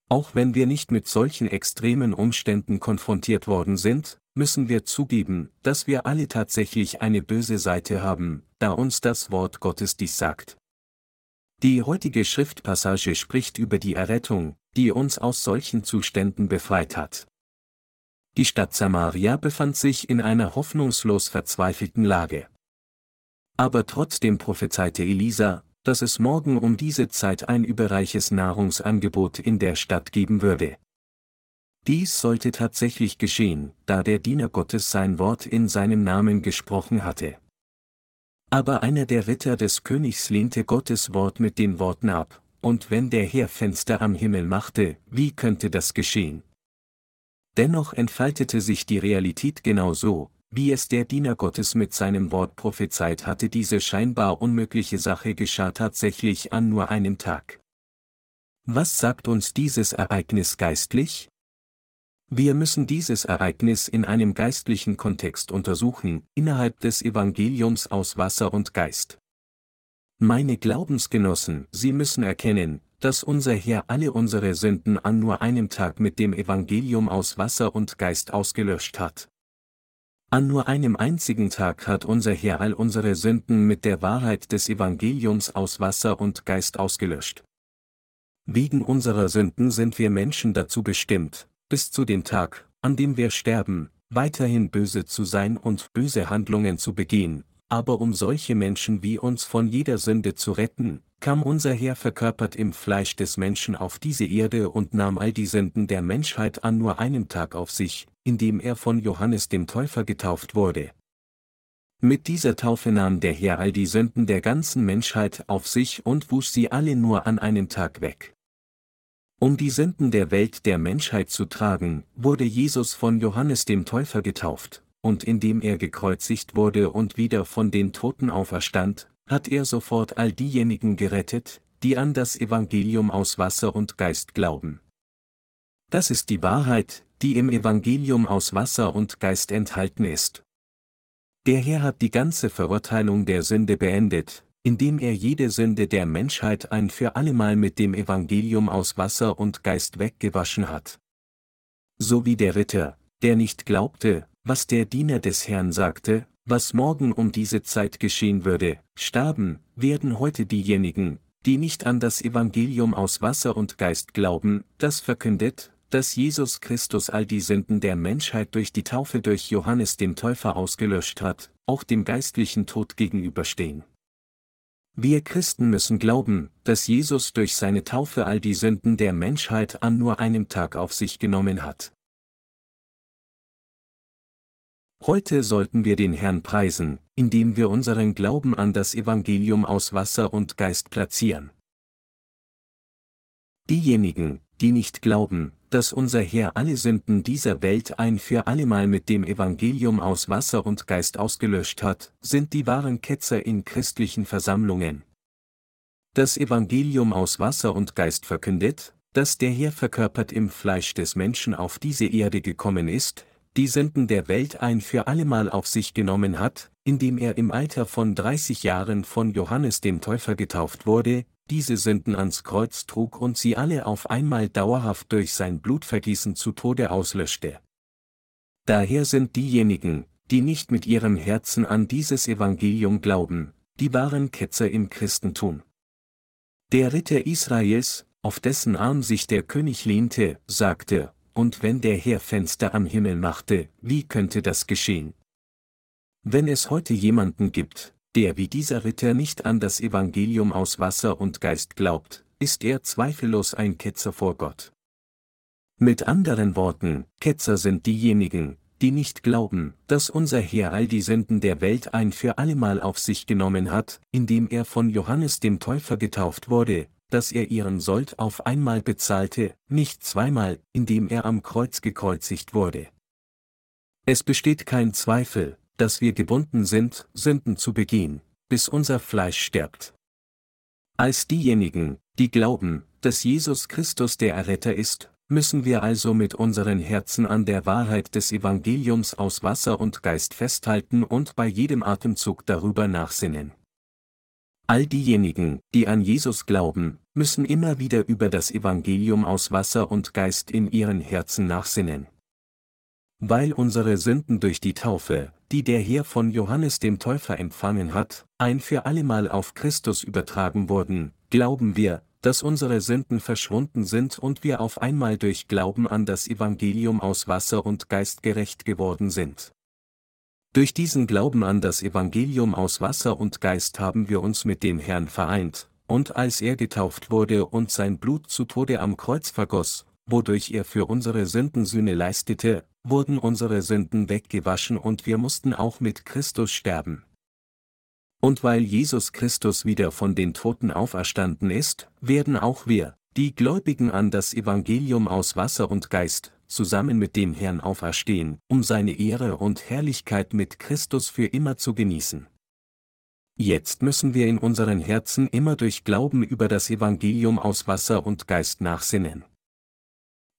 Auch wenn wir nicht mit solchen extremen Umständen konfrontiert worden sind, müssen wir zugeben, dass wir alle tatsächlich eine böse Seite haben, da uns das Wort Gottes dies sagt. Die heutige Schriftpassage spricht über die Errettung, die uns aus solchen Zuständen befreit hat. Die Stadt Samaria befand sich in einer hoffnungslos verzweifelten Lage. Aber trotzdem prophezeite Elisa, dass es morgen um diese Zeit ein überreiches Nahrungsangebot in der Stadt geben würde. Dies sollte tatsächlich geschehen, da der Diener Gottes sein Wort in seinem Namen gesprochen hatte. Aber einer der Ritter des Königs lehnte Gottes Wort mit den Worten ab, und wenn der Herr Fenster am Himmel machte, wie könnte das geschehen? Dennoch entfaltete sich die Realität genau so, wie es der Diener Gottes mit seinem Wort prophezeit hatte, diese scheinbar unmögliche Sache geschah tatsächlich an nur einem Tag. Was sagt uns dieses Ereignis geistlich? Wir müssen dieses Ereignis in einem geistlichen Kontext untersuchen, innerhalb des Evangeliums aus Wasser und Geist. Meine Glaubensgenossen, Sie müssen erkennen, dass unser Herr alle unsere Sünden an nur einem Tag mit dem Evangelium aus Wasser und Geist ausgelöscht hat. An nur einem einzigen Tag hat unser Herr all unsere Sünden mit der Wahrheit des Evangeliums aus Wasser und Geist ausgelöscht. Wegen unserer Sünden sind wir Menschen dazu bestimmt, bis zu dem Tag, an dem wir sterben, weiterhin böse zu sein und böse Handlungen zu begehen, aber um solche Menschen wie uns von jeder Sünde zu retten, kam unser Herr verkörpert im Fleisch des Menschen auf diese Erde und nahm all die Sünden der Menschheit an nur einem Tag auf sich, indem er von Johannes dem Täufer getauft wurde. Mit dieser Taufe nahm der Herr all die Sünden der ganzen Menschheit auf sich und wusch sie alle nur an einem Tag weg. Um die Sünden der Welt der Menschheit zu tragen, wurde Jesus von Johannes dem Täufer getauft, und indem er gekreuzigt wurde und wieder von den Toten auferstand, hat er sofort all diejenigen gerettet, die an das Evangelium aus Wasser und Geist glauben. Das ist die Wahrheit, die im Evangelium aus Wasser und Geist enthalten ist. Der Herr hat die ganze Verurteilung der Sünde beendet, indem er jede Sünde der Menschheit ein für allemal mit dem Evangelium aus Wasser und Geist weggewaschen hat. So wie der Ritter, der nicht glaubte, was der Diener des Herrn sagte, was morgen um diese Zeit geschehen würde, starben, werden heute diejenigen, die nicht an das Evangelium aus Wasser und Geist glauben, das verkündet, dass Jesus Christus all die Sünden der Menschheit durch die Taufe durch Johannes dem Täufer ausgelöscht hat, auch dem geistlichen Tod gegenüberstehen. Wir Christen müssen glauben, dass Jesus durch seine Taufe all die Sünden der Menschheit an nur einem Tag auf sich genommen hat. Heute sollten wir den Herrn preisen, indem wir unseren Glauben an das Evangelium aus Wasser und Geist platzieren. Diejenigen, die nicht glauben, dass unser Herr alle Sünden dieser Welt ein für allemal mit dem Evangelium aus Wasser und Geist ausgelöscht hat, sind die wahren Ketzer in christlichen Versammlungen. Das Evangelium aus Wasser und Geist verkündet, dass der Herr verkörpert im Fleisch des Menschen auf diese Erde gekommen ist, die Sünden der Welt ein für allemal auf sich genommen hat, indem er im Alter von 30 Jahren von Johannes dem Täufer getauft wurde, diese Sünden ans Kreuz trug und sie alle auf einmal dauerhaft durch sein Blutvergießen zu Tode auslöschte. Daher sind diejenigen, die nicht mit ihrem Herzen an dieses Evangelium glauben, die wahren Ketzer im Christentum. Der Ritter Israels, auf dessen Arm sich der König lehnte, sagte, und wenn der Herr Fenster am Himmel machte, wie könnte das geschehen? Wenn es heute jemanden gibt, der wie dieser Ritter nicht an das Evangelium aus Wasser und Geist glaubt, ist er zweifellos ein Ketzer vor Gott. Mit anderen Worten, Ketzer sind diejenigen, die nicht glauben, dass unser Herr all die Sünden der Welt ein für allemal auf sich genommen hat, indem er von Johannes dem Täufer getauft wurde, dass er ihren Sold auf einmal bezahlte, nicht zweimal, indem er am Kreuz gekreuzigt wurde. Es besteht kein Zweifel, dass wir gebunden sind, Sünden zu begehen, bis unser Fleisch stirbt. Als diejenigen, die glauben, dass Jesus Christus der Erretter ist, müssen wir also mit unseren Herzen an der Wahrheit des Evangeliums aus Wasser und Geist festhalten und bei jedem Atemzug darüber nachsinnen. All diejenigen, die an Jesus glauben, müssen immer wieder über das Evangelium aus Wasser und Geist in ihren Herzen nachsinnen. Weil unsere Sünden durch die Taufe, die der Herr von Johannes dem Täufer empfangen hat, ein für allemal auf Christus übertragen wurden, glauben wir, dass unsere Sünden verschwunden sind und wir auf einmal durch Glauben an das Evangelium aus Wasser und Geist gerecht geworden sind. Durch diesen Glauben an das Evangelium aus Wasser und Geist haben wir uns mit dem Herrn vereint, und als er getauft wurde und sein Blut zu Tode am Kreuz vergoss, wodurch er für unsere Sünden Sühne leistete, wurden unsere Sünden weggewaschen und wir mussten auch mit Christus sterben. Und weil Jesus Christus wieder von den Toten auferstanden ist, werden auch wir, die Gläubigen an das Evangelium aus Wasser und Geist, zusammen mit dem Herrn auferstehen, um seine Ehre und Herrlichkeit mit Christus für immer zu genießen. Jetzt müssen wir in unseren Herzen immer durch Glauben über das Evangelium aus Wasser und Geist nachsinnen.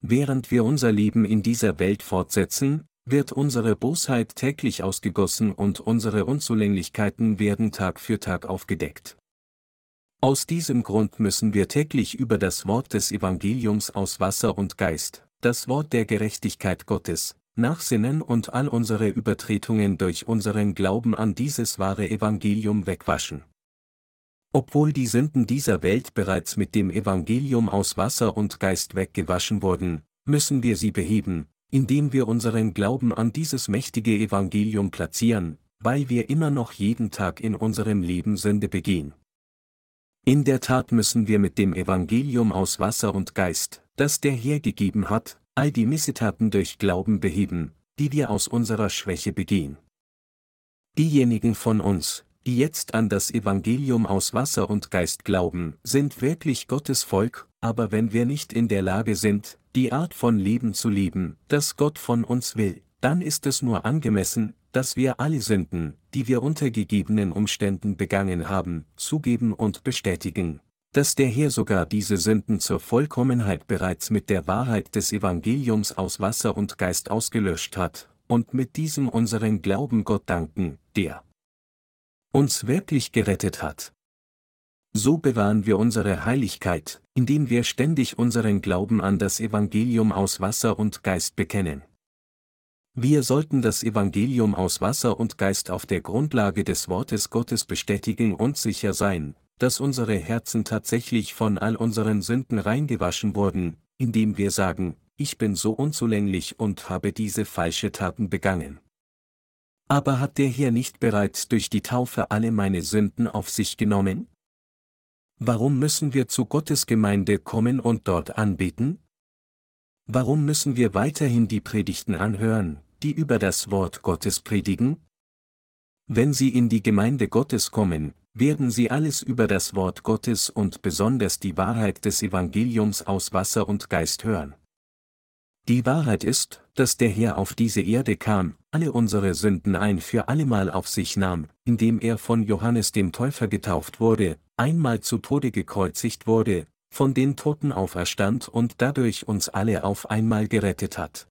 Während wir unser Leben in dieser Welt fortsetzen, wird unsere Bosheit täglich ausgegossen und unsere Unzulänglichkeiten werden Tag für Tag aufgedeckt. Aus diesem Grund müssen wir täglich über das Wort des Evangeliums aus Wasser und Geist, das Wort der Gerechtigkeit Gottes, nachsinnen und all unsere Übertretungen durch unseren Glauben an dieses wahre Evangelium wegwaschen. Obwohl die Sünden dieser Welt bereits mit dem Evangelium aus Wasser und Geist weggewaschen wurden, müssen wir sie beheben, indem wir unseren Glauben an dieses mächtige Evangelium platzieren, weil wir immer noch jeden Tag in unserem Leben Sünde begehen. In der Tat müssen wir mit dem Evangelium aus Wasser und Geist, das der Herr gegeben hat, all die Missetaten durch Glauben beheben, die wir aus unserer Schwäche begehen. Diejenigen von uns, die jetzt an das Evangelium aus Wasser und Geist glauben, sind wirklich Gottes Volk, aber wenn wir nicht in der Lage sind, die Art von Leben zu leben, das Gott von uns will, dann ist es nur angemessen, dass wir alle Sünden, die wir unter gegebenen Umständen begangen haben, zugeben und bestätigen, dass der Herr sogar diese Sünden zur Vollkommenheit bereits mit der Wahrheit des Evangeliums aus Wasser und Geist ausgelöscht hat, und mit diesem unseren Glauben Gott danken, der uns wirklich gerettet hat. So bewahren wir unsere Heiligkeit, indem wir ständig unseren Glauben an das Evangelium aus Wasser und Geist bekennen. Wir sollten das Evangelium aus Wasser und Geist auf der Grundlage des Wortes Gottes bestätigen und sicher sein, dass unsere Herzen tatsächlich von all unseren Sünden reingewaschen wurden, indem wir sagen, ich bin so unzulänglich und habe diese falsche Taten begangen. Aber hat der Herr nicht bereits durch die Taufe alle meine Sünden auf sich genommen? Warum müssen wir zu Gottes Gemeinde kommen und dort anbeten? Warum müssen wir weiterhin die Predigten anhören, die über das Wort Gottes predigen? Wenn Sie in die Gemeinde Gottes kommen, werden Sie alles über das Wort Gottes und besonders die Wahrheit des Evangeliums aus Wasser und Geist hören. Die Wahrheit ist, dass der Herr auf diese Erde kam, alle unsere Sünden ein für allemal auf sich nahm, indem er von Johannes dem Täufer getauft wurde, einmal zu Tode gekreuzigt wurde, von den Toten auferstand und dadurch uns alle auf einmal gerettet hat.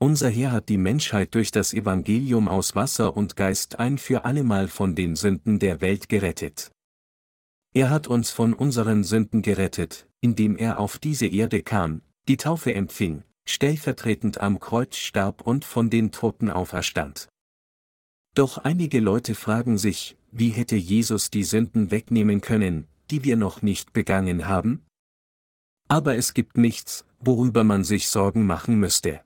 Unser Herr hat die Menschheit durch das Evangelium aus Wasser und Geist ein für allemal von den Sünden der Welt gerettet. Er hat uns von unseren Sünden gerettet, indem er auf diese Erde kam, die Taufe empfing, stellvertretend am Kreuz starb und von den Toten auferstand. Doch einige Leute fragen sich, wie hätte Jesus die Sünden wegnehmen können, die wir noch nicht begangen haben? Aber es gibt nichts, worüber man sich Sorgen machen müsste.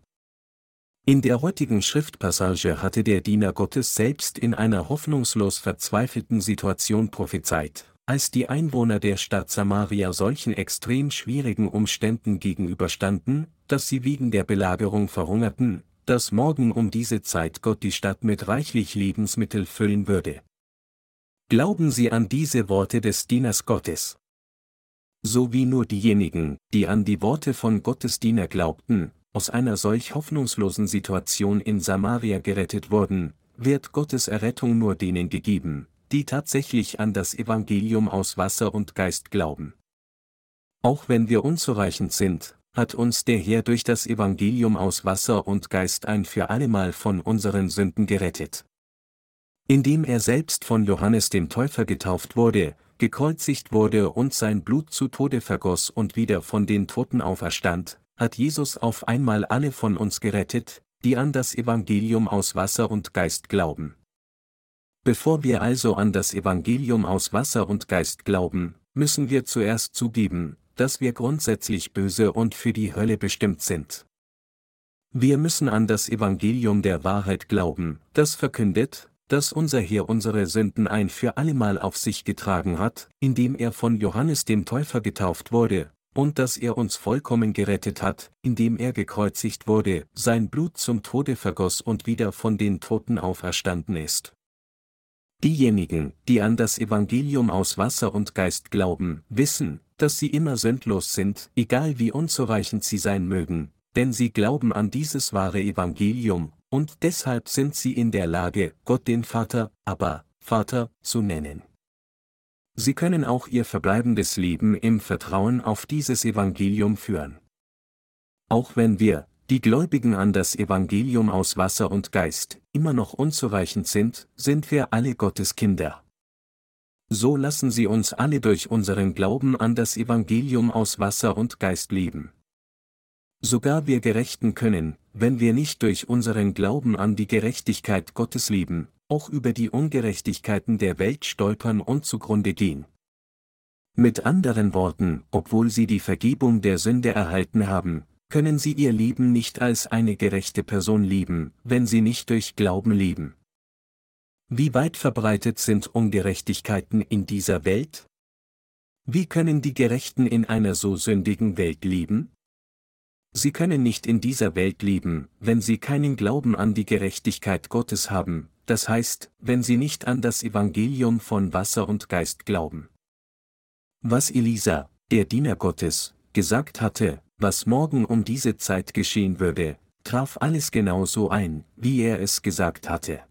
In der heutigen Schriftpassage hatte der Diener Gottes selbst in einer hoffnungslos verzweifelten Situation prophezeit, als die Einwohner der Stadt Samaria solchen extrem schwierigen Umständen gegenüberstanden, dass sie wegen der Belagerung verhungerten, dass morgen um diese Zeit Gott die Stadt mit reichlich Lebensmittel füllen würde. Glauben Sie an diese Worte des Dieners Gottes. So wie nur diejenigen, die an die Worte von Gottes Diener glaubten, aus einer solch hoffnungslosen Situation in Samaria gerettet wurden, wird Gottes Errettung nur denen gegeben, die tatsächlich an das Evangelium aus Wasser und Geist glauben. Auch wenn wir unzureichend sind, hat uns der Herr durch das Evangelium aus Wasser und Geist ein für allemal von unseren Sünden gerettet. Indem er selbst von Johannes dem Täufer getauft wurde, gekreuzigt wurde und sein Blut zu Tode vergoss und wieder von den Toten auferstand, hat Jesus auf einmal alle von uns gerettet, die an das Evangelium aus Wasser und Geist glauben. Bevor wir also an das Evangelium aus Wasser und Geist glauben, müssen wir zuerst zugeben, dass wir grundsätzlich böse und für die Hölle bestimmt sind. Wir müssen an das Evangelium der Wahrheit glauben, das verkündet, dass unser Herr unsere Sünden ein für allemal auf sich getragen hat, indem er von Johannes dem Täufer getauft wurde, und dass er uns vollkommen gerettet hat, indem er gekreuzigt wurde, sein Blut zum Tode vergoss und wieder von den Toten auferstanden ist. Diejenigen, die an das Evangelium aus Wasser und Geist glauben, wissen, dass sie immer sündlos sind, egal wie unzureichend sie sein mögen, denn sie glauben an dieses wahre Evangelium, und deshalb sind sie in der Lage, Gott den Vater, aber Vater, zu nennen. Sie können auch ihr verbleibendes Leben im Vertrauen auf dieses Evangelium führen. Auch wenn wir, die Gläubigen an das Evangelium aus Wasser und Geist, immer noch unzureichend sind, sind wir alle Gottes Kinder. So lassen Sie uns alle durch unseren Glauben an das Evangelium aus Wasser und Geist leben. Sogar wir Gerechten können, wenn wir nicht durch unseren Glauben an die Gerechtigkeit Gottes leben, auch über die Ungerechtigkeiten der Welt stolpern und zugrunde gehen. Mit anderen Worten, obwohl sie die Vergebung der Sünde erhalten haben, können sie ihr Leben nicht als eine gerechte Person leben, wenn sie nicht durch Glauben leben. Wie weit verbreitet sind Ungerechtigkeiten in dieser Welt? Wie können die Gerechten in einer so sündigen Welt leben? Sie können nicht in dieser Welt leben, wenn sie keinen Glauben an die Gerechtigkeit Gottes haben, das heißt, wenn sie nicht an das Evangelium von Wasser und Geist glauben. Was Elisa, der Diener Gottes, gesagt hatte, was morgen um diese Zeit geschehen würde, traf alles genau so ein, wie er es gesagt hatte.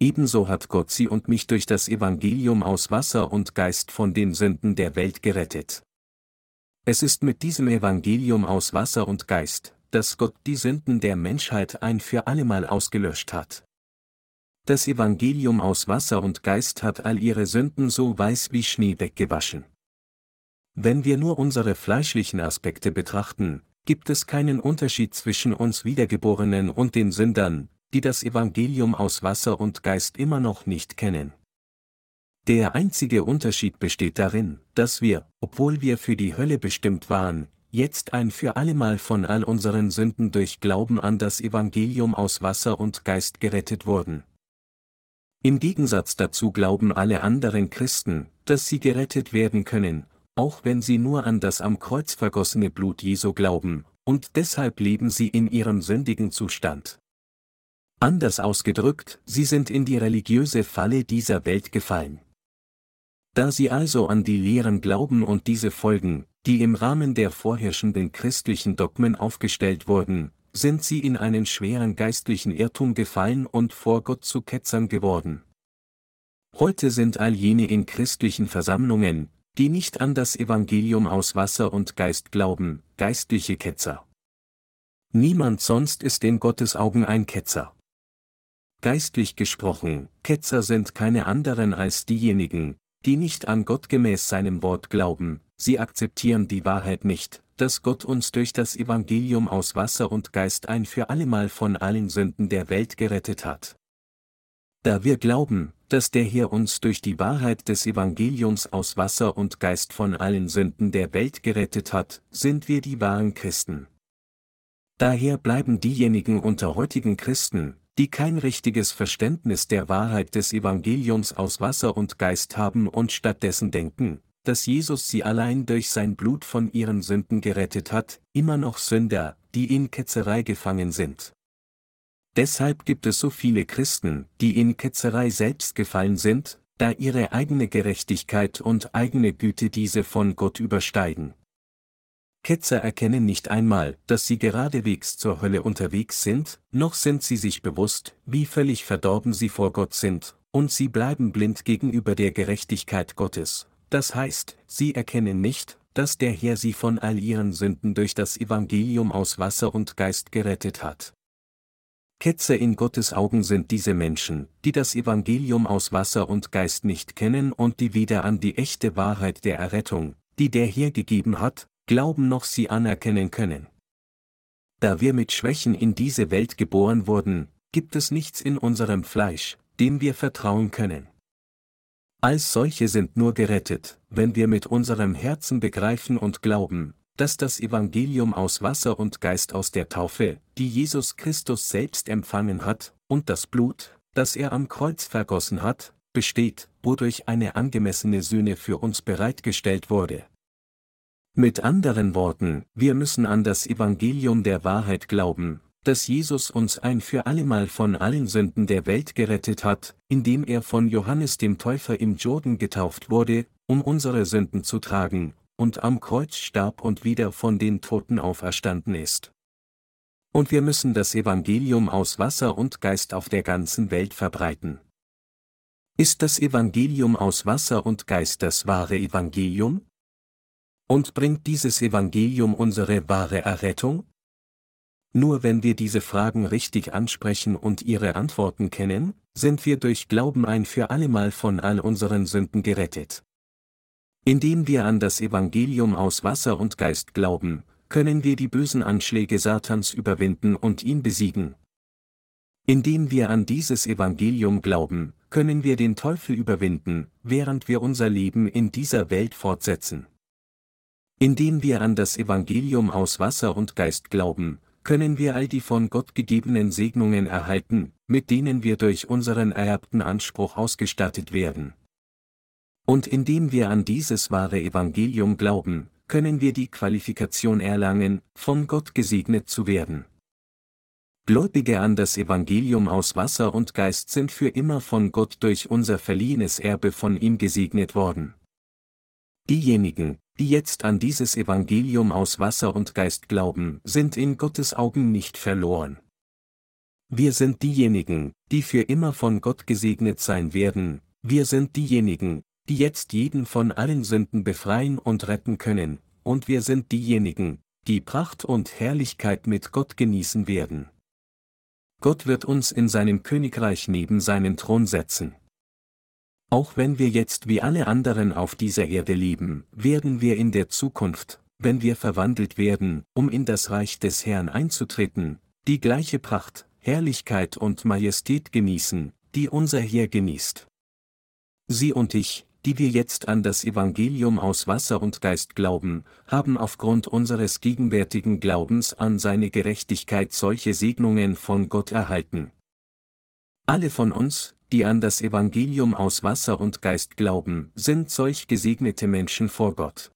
Ebenso hat Gott sie und mich durch das Evangelium aus Wasser und Geist von den Sünden der Welt gerettet. Es ist mit diesem Evangelium aus Wasser und Geist, dass Gott die Sünden der Menschheit ein für allemal ausgelöscht hat. Das Evangelium aus Wasser und Geist hat all ihre Sünden so weiß wie Schnee weggewaschen. Wenn wir nur unsere fleischlichen Aspekte betrachten, gibt es keinen Unterschied zwischen uns Wiedergeborenen und den Sündern, die das Evangelium aus Wasser und Geist immer noch nicht kennen. Der einzige Unterschied besteht darin, dass wir, obwohl wir für die Hölle bestimmt waren, jetzt ein für allemal von all unseren Sünden durch Glauben an das Evangelium aus Wasser und Geist gerettet wurden. Im Gegensatz dazu glauben alle anderen Christen, dass sie gerettet werden können, auch wenn sie nur an das am Kreuz vergossene Blut Jesu glauben, und deshalb leben sie in ihrem sündigen Zustand. Anders ausgedrückt, sie sind in die religiöse Falle dieser Welt gefallen. Da sie also an die Lehren glauben und diese folgen, die im Rahmen der vorherrschenden christlichen Dogmen aufgestellt wurden, sind sie in einen schweren geistlichen Irrtum gefallen und vor Gott zu Ketzern geworden. Heute sind all jene in christlichen Versammlungen, die nicht an das Evangelium aus Wasser und Geist glauben, geistliche Ketzer. Niemand sonst ist in Gottes Augen ein Ketzer. Geistlich gesprochen, Ketzer sind keine anderen als diejenigen, die nicht an Gott gemäß seinem Wort glauben, sie akzeptieren die Wahrheit nicht, dass Gott uns durch das Evangelium aus Wasser und Geist ein für allemal von allen Sünden der Welt gerettet hat. Da wir glauben, dass der Herr uns durch die Wahrheit des Evangeliums aus Wasser und Geist von allen Sünden der Welt gerettet hat, sind wir die wahren Christen. Daher bleiben diejenigen unter heutigen Christen, die kein richtiges Verständnis der Wahrheit des Evangeliums aus Wasser und Geist haben und stattdessen denken, dass Jesus sie allein durch sein Blut von ihren Sünden gerettet hat, immer noch Sünder, die in Ketzerei gefangen sind. Deshalb gibt es so viele Christen, die in Ketzerei selbst gefallen sind, da ihre eigene Gerechtigkeit und eigene Güte diese von Gott übersteigen. Ketzer erkennen nicht einmal, dass sie geradewegs zur Hölle unterwegs sind, noch sind sie sich bewusst, wie völlig verdorben sie vor Gott sind, und sie bleiben blind gegenüber der Gerechtigkeit Gottes, das heißt, sie erkennen nicht, dass der Herr sie von all ihren Sünden durch das Evangelium aus Wasser und Geist gerettet hat. Ketzer in Gottes Augen sind diese Menschen, die das Evangelium aus Wasser und Geist nicht kennen und die weder an die echte Wahrheit der Errettung, die der Herr gegeben hat, glauben noch sie anerkennen können. Da wir mit Schwächen in diese Welt geboren wurden, gibt es nichts in unserem Fleisch, dem wir vertrauen können. Als solche sind nur gerettet, wenn wir mit unserem Herzen begreifen und glauben, dass das Evangelium aus Wasser und Geist aus der Taufe, die Jesus Christus selbst empfangen hat, und das Blut, das er am Kreuz vergossen hat, besteht, wodurch eine angemessene Sühne für uns bereitgestellt wurde. Mit anderen Worten, wir müssen an das Evangelium der Wahrheit glauben, dass Jesus uns ein für allemal von allen Sünden der Welt gerettet hat, indem er von Johannes dem Täufer im Jordan getauft wurde, um unsere Sünden zu tragen, und am Kreuz starb und wieder von den Toten auferstanden ist. Und wir müssen das Evangelium aus Wasser und Geist auf der ganzen Welt verbreiten. Ist das Evangelium aus Wasser und Geist das wahre Evangelium? Und bringt dieses Evangelium unsere wahre Errettung? Nur wenn wir diese Fragen richtig ansprechen und ihre Antworten kennen, sind wir durch Glauben ein für allemal von all unseren Sünden gerettet. Indem wir an das Evangelium aus Wasser und Geist glauben, können wir die bösen Anschläge Satans überwinden und ihn besiegen. Indem wir an dieses Evangelium glauben, können wir den Teufel überwinden, während wir unser Leben in dieser Welt fortsetzen. Indem wir an das Evangelium aus Wasser und Geist glauben, können wir all die von Gott gegebenen Segnungen erhalten, mit denen wir durch unseren ererbten Anspruch ausgestattet werden. Und indem wir an dieses wahre Evangelium glauben, können wir die Qualifikation erlangen, von Gott gesegnet zu werden. Gläubige an das Evangelium aus Wasser und Geist sind für immer von Gott durch unser verliehenes Erbe von ihm gesegnet worden. Diejenigen, die jetzt an dieses Evangelium aus Wasser und Geist glauben, sind in Gottes Augen nicht verloren. Wir sind diejenigen, die für immer von Gott gesegnet sein werden, wir sind diejenigen, die jetzt jeden von allen Sünden befreien und retten können, und wir sind diejenigen, die Pracht und Herrlichkeit mit Gott genießen werden. Gott wird uns in seinem Königreich neben seinen Thron setzen. Auch wenn wir jetzt wie alle anderen auf dieser Erde leben, werden wir in der Zukunft, wenn wir verwandelt werden, um in das Reich des Herrn einzutreten, die gleiche Pracht, Herrlichkeit und Majestät genießen, die unser Herr genießt. Sie und ich, die wir jetzt an das Evangelium aus Wasser und Geist glauben, haben aufgrund unseres gegenwärtigen Glaubens an seine Gerechtigkeit solche Segnungen von Gott erhalten. Alle von uns, die an das Evangelium aus Wasser und Geist glauben, sind solch gesegnete Menschen vor Gott.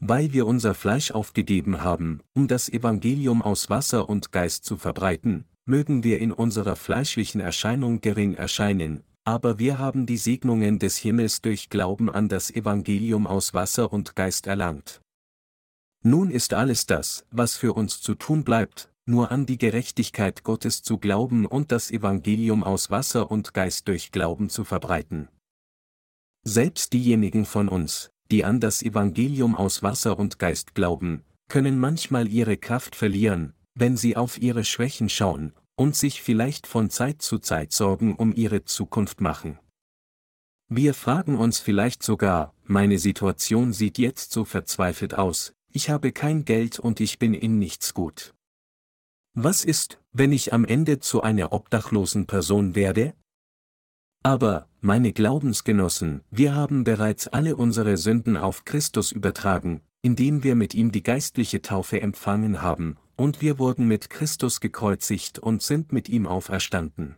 Weil wir unser Fleisch aufgegeben haben, um das Evangelium aus Wasser und Geist zu verbreiten, mögen wir in unserer fleischlichen Erscheinung gering erscheinen, aber wir haben die Segnungen des Himmels durch Glauben an das Evangelium aus Wasser und Geist erlangt. Nun ist alles das, was für uns zu tun bleibt, nur an die Gerechtigkeit Gottes zu glauben und das Evangelium aus Wasser und Geist durch Glauben zu verbreiten. Selbst diejenigen von uns, die an das Evangelium aus Wasser und Geist glauben, können manchmal ihre Kraft verlieren, wenn sie auf ihre Schwächen schauen, und sich vielleicht von Zeit zu Zeit Sorgen um ihre Zukunft machen. Wir fragen uns vielleicht sogar, meine Situation sieht jetzt so verzweifelt aus, ich habe kein Geld und ich bin in nichts gut. Was ist, wenn ich am Ende zu einer obdachlosen Person werde? Aber, meine Glaubensgenossen, wir haben bereits alle unsere Sünden auf Christus übertragen, indem wir mit ihm die geistliche Taufe empfangen haben, und wir wurden mit Christus gekreuzigt und sind mit ihm auferstanden.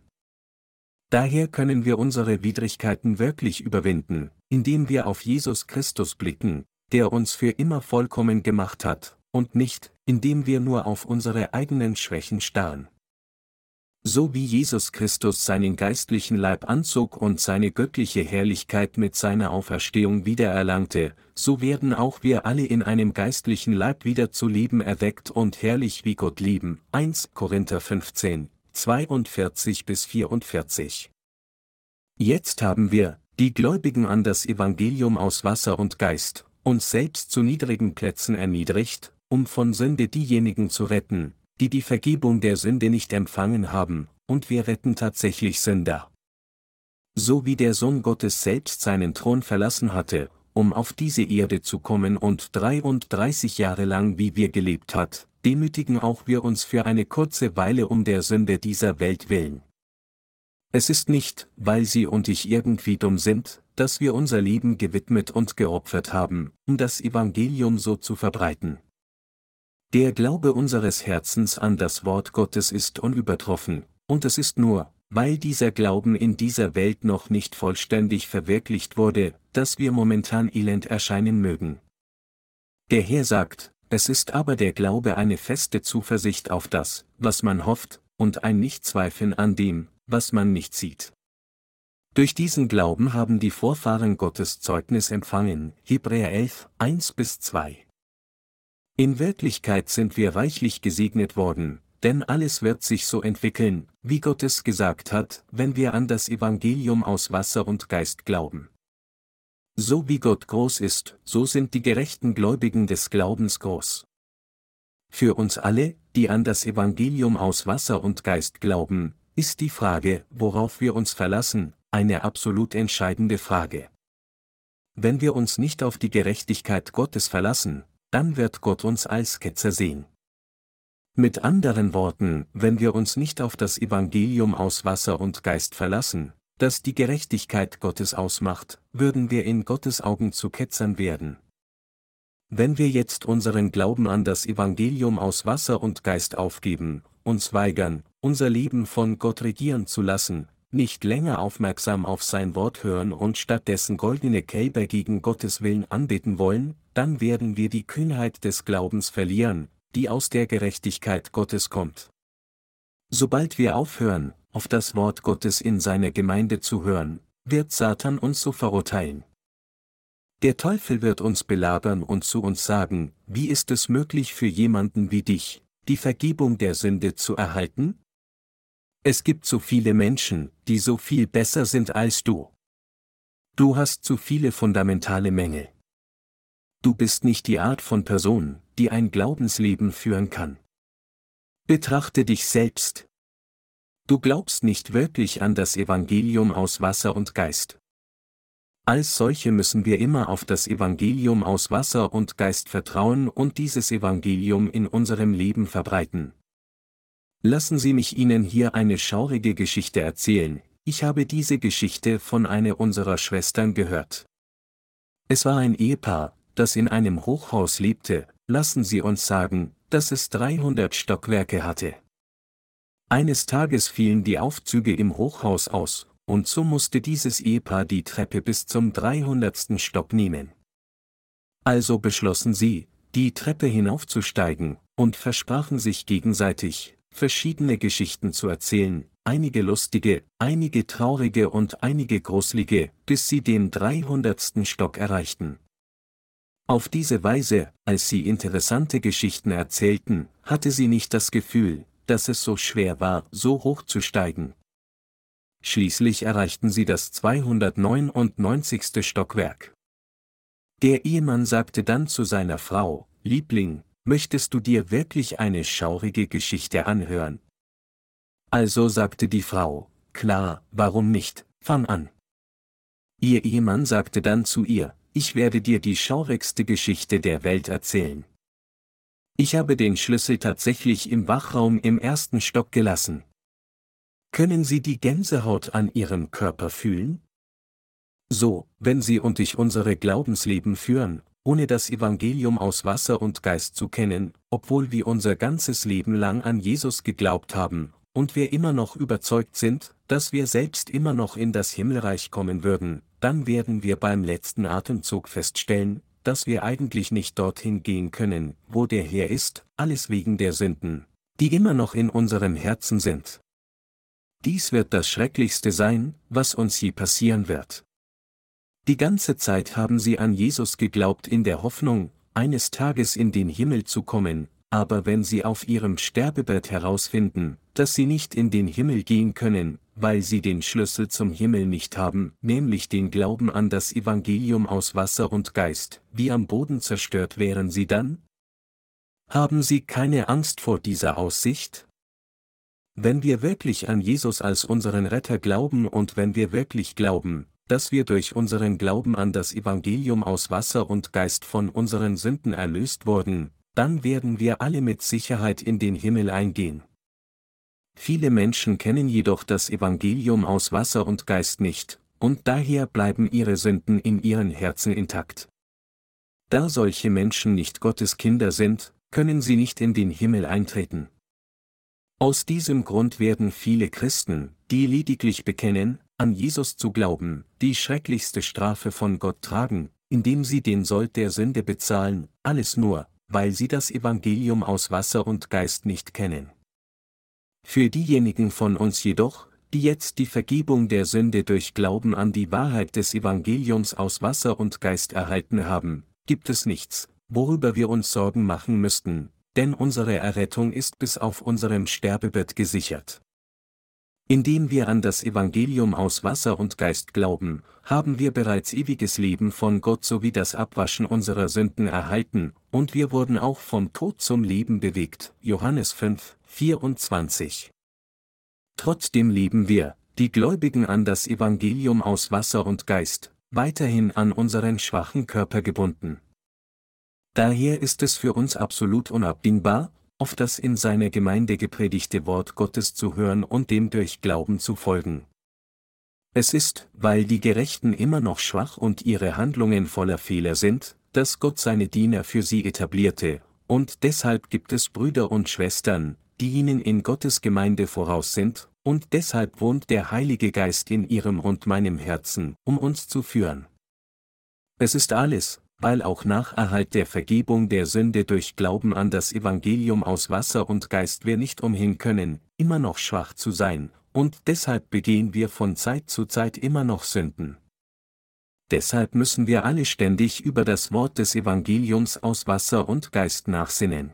Daher können wir unsere Widrigkeiten wirklich überwinden, indem wir auf Jesus Christus blicken, der uns für immer vollkommen gemacht hat, und nicht, indem wir nur auf unsere eigenen Schwächen starren. So wie Jesus Christus seinen geistlichen Leib anzog und seine göttliche Herrlichkeit mit seiner Auferstehung wiedererlangte, so werden auch wir alle in einem geistlichen Leib wieder zu leben erweckt und herrlich wie Gott lieben. 1 Korinther 15, 42 bis 44. Jetzt haben wir, die Gläubigen an das Evangelium aus Wasser und Geist, uns selbst zu niedrigen Plätzen erniedrigt, um von Sünde diejenigen zu retten, die die Vergebung der Sünde nicht empfangen haben, und wir retten tatsächlich Sünder. So wie der Sohn Gottes selbst seinen Thron verlassen hatte, um auf diese Erde zu kommen und 33 Jahre lang wie wir gelebt hat, demütigen auch wir uns für eine kurze Weile um der Sünde dieser Welt willen. Es ist nicht, weil sie und ich irgendwie dumm sind, dass wir unser Leben gewidmet und geopfert haben, um das Evangelium so zu verbreiten. Der Glaube unseres Herzens an das Wort Gottes ist unübertroffen, und es ist nur, weil dieser Glauben in dieser Welt noch nicht vollständig verwirklicht wurde, dass wir momentan elend erscheinen mögen. Der Herr sagt, es ist aber der Glaube eine feste Zuversicht auf das, was man hofft, und ein Nichtzweifeln an dem, was man nicht sieht. Durch diesen Glauben haben die Vorfahren Gottes Zeugnis empfangen, Hebräer 11, 1 bis 2. In Wirklichkeit sind wir reichlich gesegnet worden, denn alles wird sich so entwickeln, wie Gott es gesagt hat, wenn wir an das Evangelium aus Wasser und Geist glauben. So wie Gott groß ist, so sind die gerechten Gläubigen des Glaubens groß. Für uns alle, die an das Evangelium aus Wasser und Geist glauben, ist die Frage, worauf wir uns verlassen, eine absolut entscheidende Frage. Wenn wir uns nicht auf die Gerechtigkeit Gottes verlassen, dann wird Gott uns als Ketzer sehen. Mit anderen Worten, wenn wir uns nicht auf das Evangelium aus Wasser und Geist verlassen, das die Gerechtigkeit Gottes ausmacht, würden wir in Gottes Augen zu Ketzern werden. Wenn wir jetzt unseren Glauben an das Evangelium aus Wasser und Geist aufgeben, uns weigern, unser Leben von Gott regieren zu lassen, nicht länger aufmerksam auf sein Wort hören und stattdessen goldene Kälber gegen Gottes Willen anbeten wollen, dann werden wir die Kühnheit des Glaubens verlieren, die aus der Gerechtigkeit Gottes kommt. Sobald wir aufhören, auf das Wort Gottes in seiner Gemeinde zu hören, wird Satan uns so verurteilen. Der Teufel wird uns belagern und zu uns sagen, wie ist es möglich für jemanden wie dich, die Vergebung der Sünde zu erhalten? Es gibt so viele Menschen, die so viel besser sind als du. Du hast zu viele fundamentale Mängel. Du bist nicht die Art von Person, die ein Glaubensleben führen kann. Betrachte dich selbst. Du glaubst nicht wirklich an das Evangelium aus Wasser und Geist. Als solche müssen wir immer auf das Evangelium aus Wasser und Geist vertrauen und dieses Evangelium in unserem Leben verbreiten. Lassen Sie mich Ihnen hier eine schaurige Geschichte erzählen, ich habe diese Geschichte von einer unserer Schwestern gehört. Es war ein Ehepaar, das in einem Hochhaus lebte, lassen Sie uns sagen, dass es 300 Stockwerke hatte. Eines Tages fielen die Aufzüge im Hochhaus aus, und so musste dieses Ehepaar die Treppe bis zum 300. Stock nehmen. Also beschlossen sie, die Treppe hinaufzusteigen, und versprachen sich gegenseitig, verschiedene Geschichten zu erzählen, einige lustige, einige traurige und einige gruselige, bis sie den 300. Stock erreichten. Auf diese Weise, als sie interessante Geschichten erzählten, hatte sie nicht das Gefühl, dass es so schwer war, so hoch zu steigen, Schließlich erreichten sie das 299. Stockwerk. Der Ehemann sagte dann zu seiner Frau, Liebling, möchtest du dir wirklich eine schaurige Geschichte anhören? Also sagte die Frau, klar, warum nicht, fang an. Ihr Ehemann sagte dann zu ihr, ich werde dir die schaurigste Geschichte der Welt erzählen. Ich habe den Schlüssel tatsächlich im Wachraum im ersten Stock gelassen. Können Sie die Gänsehaut an Ihrem Körper fühlen? So, wenn Sie und ich unsere Glaubensleben führen, ohne das Evangelium aus Wasser und Geist zu kennen, obwohl wir unser ganzes Leben lang an Jesus geglaubt haben, und wir immer noch überzeugt sind, dass wir selbst immer noch in das Himmelreich kommen würden, dann werden wir beim letzten Atemzug feststellen, dass wir eigentlich nicht dorthin gehen können, wo der Herr ist, alles wegen der Sünden, die immer noch in unserem Herzen sind. Dies wird das Schrecklichste sein, was uns je passieren wird. Die ganze Zeit haben sie an Jesus geglaubt in der Hoffnung, eines Tages in den Himmel zu kommen, aber wenn sie auf ihrem Sterbebett herausfinden, dass sie nicht in den Himmel gehen können, weil sie den Schlüssel zum Himmel nicht haben, nämlich den Glauben an das Evangelium aus Wasser und Geist, wie am Boden zerstört wären sie dann? Haben sie keine Angst vor dieser Aussicht? Wenn wir wirklich an Jesus als unseren Retter glauben und wenn wir wirklich glauben, dass wir durch unseren Glauben an das Evangelium aus Wasser und Geist von unseren Sünden erlöst wurden, dann werden wir alle mit Sicherheit in den Himmel eingehen. Viele Menschen kennen jedoch das Evangelium aus Wasser und Geist nicht, und daher bleiben ihre Sünden in ihren Herzen intakt. Da solche Menschen nicht Gottes Kinder sind, können sie nicht in den Himmel eintreten. Aus diesem Grund werden viele Christen, die lediglich bekennen, an Jesus zu glauben, die schrecklichste Strafe von Gott tragen, indem sie den Sold der Sünde bezahlen, alles nur, weil sie das Evangelium aus Wasser und Geist nicht kennen. Für diejenigen von uns jedoch, die jetzt die Vergebung der Sünde durch Glauben an die Wahrheit des Evangeliums aus Wasser und Geist erhalten haben, gibt es nichts, worüber wir uns Sorgen machen müssten, denn unsere Errettung ist bis auf unserem Sterbebett gesichert. Indem wir an das Evangelium aus Wasser und Geist glauben, haben wir bereits ewiges Leben von Gott sowie das Abwaschen unserer Sünden erhalten, und wir wurden auch vom Tod zum Leben bewegt. Johannes 5, 24. Trotzdem leben wir, die Gläubigen an das Evangelium aus Wasser und Geist, weiterhin an unseren schwachen Körper gebunden. Daher ist es für uns absolut unabdingbar, auf das in seiner Gemeinde gepredigte Wort Gottes zu hören und dem durch Glauben zu folgen. Es ist, weil die Gerechten immer noch schwach und ihre Handlungen voller Fehler sind, dass Gott seine Diener für sie etablierte, und deshalb gibt es Brüder und Schwestern, die ihnen in Gottes Gemeinde voraus sind, und deshalb wohnt der Heilige Geist in ihrem und meinem Herzen, um uns zu führen. Es ist alles, weil auch nach Erhalt der Vergebung der Sünde durch Glauben an das Evangelium aus Wasser und Geist wir nicht umhin können, immer noch schwach zu sein, und deshalb begehen wir von Zeit zu Zeit immer noch Sünden. Deshalb müssen wir alle ständig über das Wort des Evangeliums aus Wasser und Geist nachsinnen.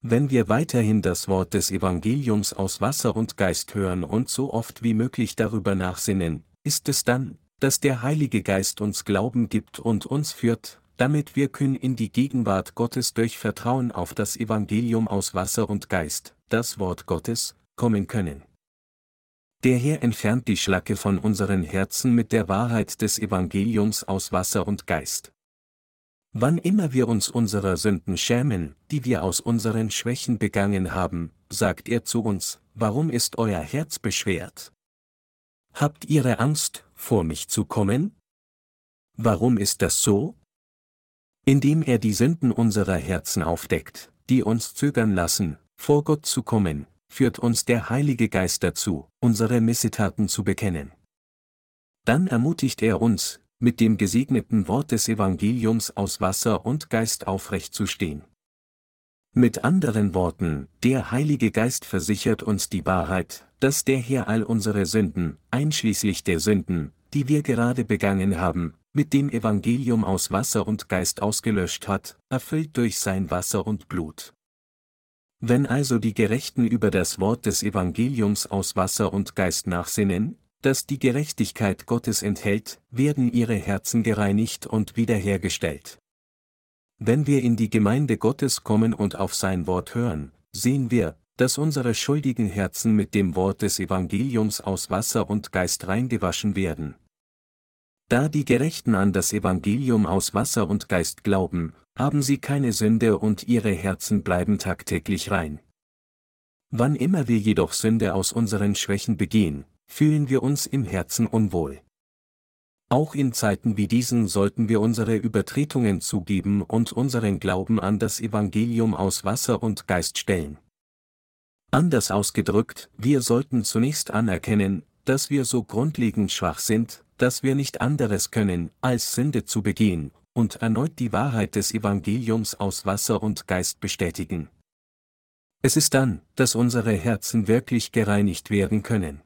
Wenn wir weiterhin das Wort des Evangeliums aus Wasser und Geist hören und so oft wie möglich darüber nachsinnen, ist es dann, dass der Heilige Geist uns Glauben gibt und uns führt, damit wir kühn in die Gegenwart Gottes durch Vertrauen auf das Evangelium aus Wasser und Geist, das Wort Gottes, kommen können. Der Herr entfernt die Schlacke von unseren Herzen mit der Wahrheit des Evangeliums aus Wasser und Geist. Wann immer wir uns unserer Sünden schämen, die wir aus unseren Schwächen begangen haben, sagt er zu uns, warum ist euer Herz beschwert? Habt ihre Angst, vor mich zu kommen? Warum ist das so? Indem er die Sünden unserer Herzen aufdeckt, die uns zögern lassen, vor Gott zu kommen, führt uns der Heilige Geist dazu, unsere Missetaten zu bekennen. Dann ermutigt er uns, mit dem gesegneten Wort des Evangeliums aus Wasser und Geist aufrecht zu stehen. Mit anderen Worten, der Heilige Geist versichert uns die Wahrheit, dass der Herr all unsere Sünden, einschließlich der Sünden, die wir gerade begangen haben, mit dem Evangelium aus Wasser und Geist ausgelöscht hat, erfüllt durch sein Wasser und Blut. Wenn also die Gerechten über das Wort des Evangeliums aus Wasser und Geist nachsinnen, das die Gerechtigkeit Gottes enthält, werden ihre Herzen gereinigt und wiederhergestellt. Wenn wir in die Gemeinde Gottes kommen und auf sein Wort hören, sehen wir, dass unsere schuldigen Herzen mit dem Wort des Evangeliums aus Wasser und Geist reingewaschen werden. Da die Gerechten an das Evangelium aus Wasser und Geist glauben, haben sie keine Sünde und ihre Herzen bleiben tagtäglich rein. Wann immer wir jedoch Sünde aus unseren Schwächen begehen, fühlen wir uns im Herzen unwohl. Auch in Zeiten wie diesen sollten wir unsere Übertretungen zugeben und unseren Glauben an das Evangelium aus Wasser und Geist stellen. Anders ausgedrückt, wir sollten zunächst anerkennen, dass wir so grundlegend schwach sind, dass wir nicht anderes können, als Sünde zu begehen, und erneut die Wahrheit des Evangeliums aus Wasser und Geist bestätigen. Es ist dann, dass unsere Herzen wirklich gereinigt werden können.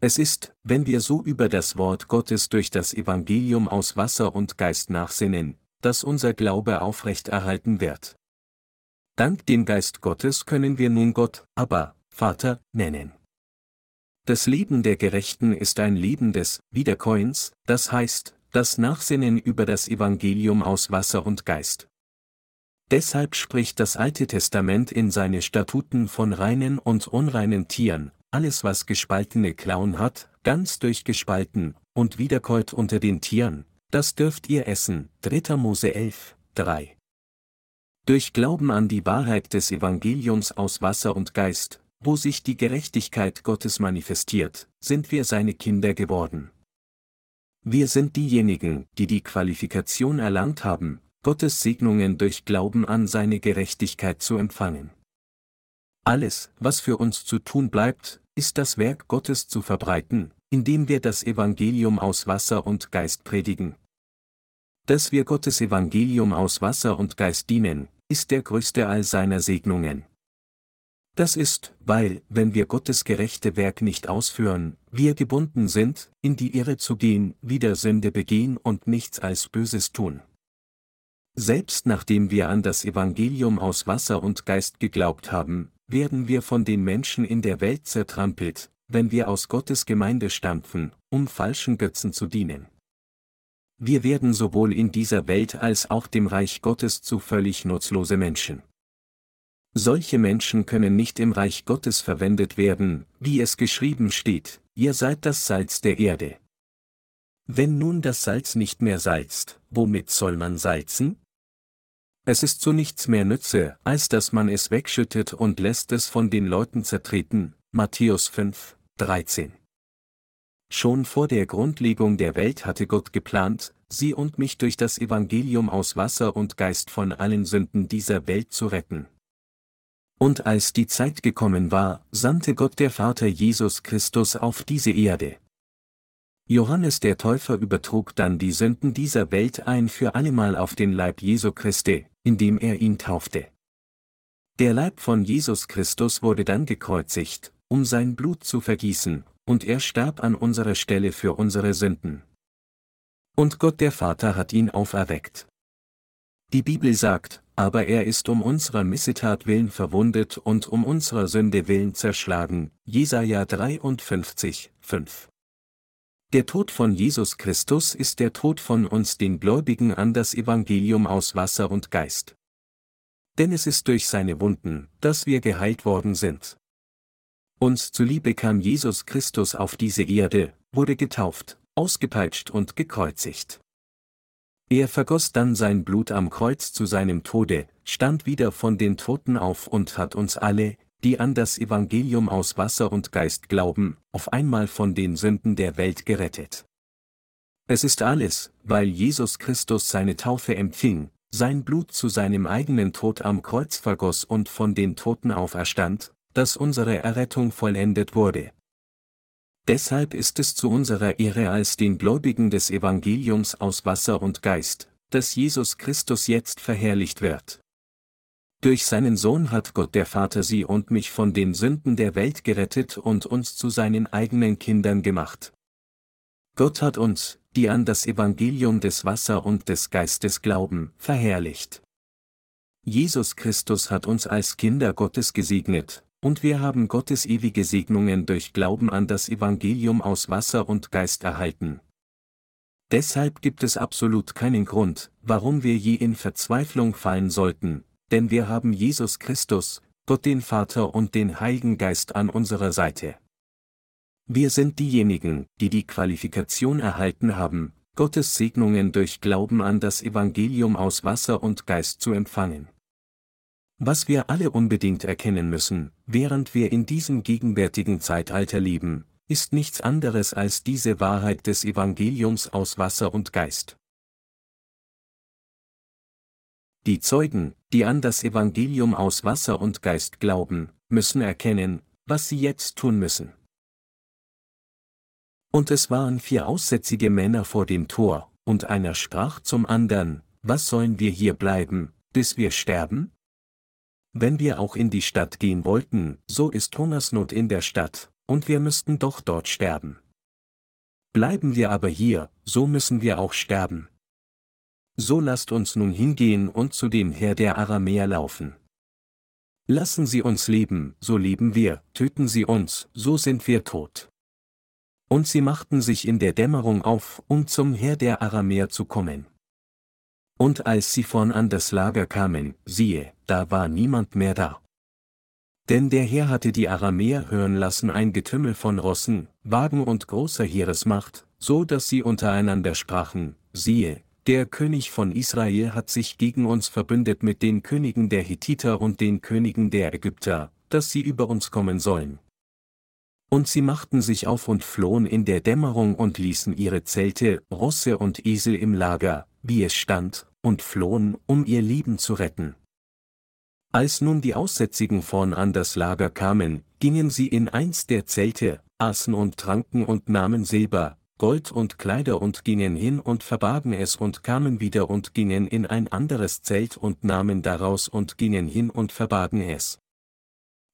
Es ist, wenn wir so über das Wort Gottes durch das Evangelium aus Wasser und Geist nachsinnen, dass unser Glaube aufrecht erhalten wird. Dank dem Geist Gottes können wir nun Gott, aber, Vater, nennen. Das Leben der Gerechten ist ein Leben des Wiederkäuens, das heißt, das Nachsinnen über das Evangelium aus Wasser und Geist. Deshalb spricht das Alte Testament in seine Statuten von reinen und unreinen Tieren, alles was gespaltene Klauen hat, ganz durchgespalten, und wiederkäut unter den Tieren, das dürft ihr essen. 3. Mose 11, 3. Durch Glauben an die Wahrheit des Evangeliums aus Wasser und Geist, wo sich die Gerechtigkeit Gottes manifestiert, sind wir seine Kinder geworden. Wir sind diejenigen, die die Qualifikation erlangt haben, Gottes Segnungen durch Glauben an seine Gerechtigkeit zu empfangen. Alles, was für uns zu tun bleibt, ist das Werk Gottes zu verbreiten, indem wir das Evangelium aus Wasser und Geist predigen. Dass wir Gottes Evangelium aus Wasser und Geist dienen, ist der größte all seiner Segnungen. Das ist, weil, wenn wir Gottes gerechte Werk nicht ausführen, wir gebunden sind, in die Irre zu gehen, wieder Sünde begehen und nichts als Böses tun. Selbst nachdem wir an das Evangelium aus Wasser und Geist geglaubt haben, werden wir von den Menschen in der Welt zertrampelt, wenn wir aus Gottes Gemeinde stampfen, um falschen Götzen zu dienen. Wir werden sowohl in dieser Welt als auch dem Reich Gottes zu völlig nutzlose Menschen. Solche Menschen können nicht im Reich Gottes verwendet werden, wie es geschrieben steht, ihr seid das Salz der Erde. Wenn nun das Salz nicht mehr salzt, womit soll man salzen? Es ist zu nichts mehr Nütze, als dass man es wegschüttet und lässt es von den Leuten zertreten. Matthäus 5, 13. Schon vor der Grundlegung der Welt hatte Gott geplant, sie und mich durch das Evangelium aus Wasser und Geist von allen Sünden dieser Welt zu retten. Und als die Zeit gekommen war, sandte Gott der Vater Jesus Christus auf diese Erde. Johannes der Täufer übertrug dann die Sünden dieser Welt ein für allemal auf den Leib Jesu Christi, indem er ihn taufte. Der Leib von Jesus Christus wurde dann gekreuzigt, um sein Blut zu vergießen, und er starb an unserer Stelle für unsere Sünden. Und Gott der Vater hat ihn auferweckt. Die Bibel sagt, aber er ist um unserer Missetat willen verwundet und um unserer Sünde willen zerschlagen. Jesaja 53, 5. Der Tod von Jesus Christus ist der Tod von uns den Gläubigen an das Evangelium aus Wasser und Geist. Denn es ist durch seine Wunden, dass wir geheilt worden sind. Uns zuliebe kam Jesus Christus auf diese Erde, wurde getauft, ausgepeitscht und gekreuzigt. Er vergoss dann sein Blut am Kreuz zu seinem Tode, stand wieder von den Toten auf und hat uns alle, die an das Evangelium aus Wasser und Geist glauben, auf einmal von den Sünden der Welt gerettet. Es ist alles, weil Jesus Christus seine Taufe empfing, sein Blut zu seinem eigenen Tod am Kreuz vergoss und von den Toten auferstand, dass unsere Errettung vollendet wurde. Deshalb ist es zu unserer Ehre als den Gläubigen des Evangeliums aus Wasser und Geist, dass Jesus Christus jetzt verherrlicht wird. Durch seinen Sohn hat Gott der Vater sie und mich von den Sünden der Welt gerettet und uns zu seinen eigenen Kindern gemacht. Gott hat uns, die an das Evangelium des Wasser und des Geistes glauben, verherrlicht. Jesus Christus hat uns als Kinder Gottes gesegnet, und wir haben Gottes ewige Segnungen durch Glauben an das Evangelium aus Wasser und Geist erhalten. Deshalb gibt es absolut keinen Grund, warum wir je in Verzweiflung fallen sollten, denn wir haben Jesus Christus, Gott den Vater und den Heiligen Geist an unserer Seite. Wir sind diejenigen, die die Qualifikation erhalten haben, Gottes Segnungen durch Glauben an das Evangelium aus Wasser und Geist zu empfangen. Was wir alle unbedingt erkennen müssen, während wir in diesem gegenwärtigen Zeitalter leben, ist nichts anderes als diese Wahrheit des Evangeliums aus Wasser und Geist. Die Zeugen, die an das Evangelium aus Wasser und Geist glauben, müssen erkennen, was sie jetzt tun müssen. Und es waren vier aussätzige Männer vor dem Tor, und einer sprach zum andern, was sollen wir hier bleiben, bis wir sterben? Wenn wir auch in die Stadt gehen wollten, so ist Hungersnot in der Stadt, und wir müssten doch dort sterben. Bleiben wir aber hier, so müssen wir auch sterben. So lasst uns nun hingehen und zu dem Herr der Aramäer laufen. Lassen Sie uns leben, so leben wir, töten Sie uns, so sind wir tot. Und sie machten sich in der Dämmerung auf, um zum Herr der Aramäer zu kommen. Und als sie vorn an das Lager kamen, siehe, da war niemand mehr da. Denn der Herr hatte die Aramäer hören lassen ein Getümmel von Rossen, Wagen und großer Heeresmacht, so dass sie untereinander sprachen, siehe, der König von Israel hat sich gegen uns verbündet mit den Königen der Hethiter und den Königen der Ägypter, dass sie über uns kommen sollen. Und sie machten sich auf und flohen in der Dämmerung und ließen ihre Zelte, Rosse und Esel im Lager, wie es stand, und flohen, um ihr Leben zu retten. Als nun die Aussätzigen vorn an das Lager kamen, gingen sie in eins der Zelte, aßen und tranken und nahmen Silber, Gold und Kleider und gingen hin und verbargen es und kamen wieder und gingen in ein anderes Zelt und nahmen daraus und gingen hin und verbargen es.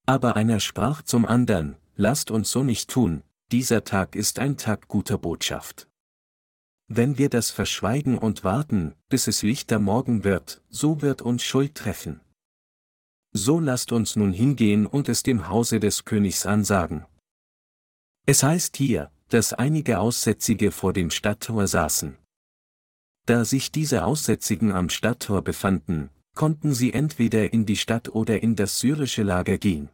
Aber einer sprach zum andern, lasst uns so nicht tun, dieser Tag ist ein Tag guter Botschaft. Wenn wir das verschweigen und warten, bis es lichter Morgen wird, so wird uns Schuld treffen. So lasst uns nun hingehen und es dem Hause des Königs ansagen. Es heißt hier, dass einige Aussätzige vor dem Stadttor saßen. Da sich diese Aussätzigen am Stadttor befanden, konnten sie entweder in die Stadt oder in das syrische Lager gehen.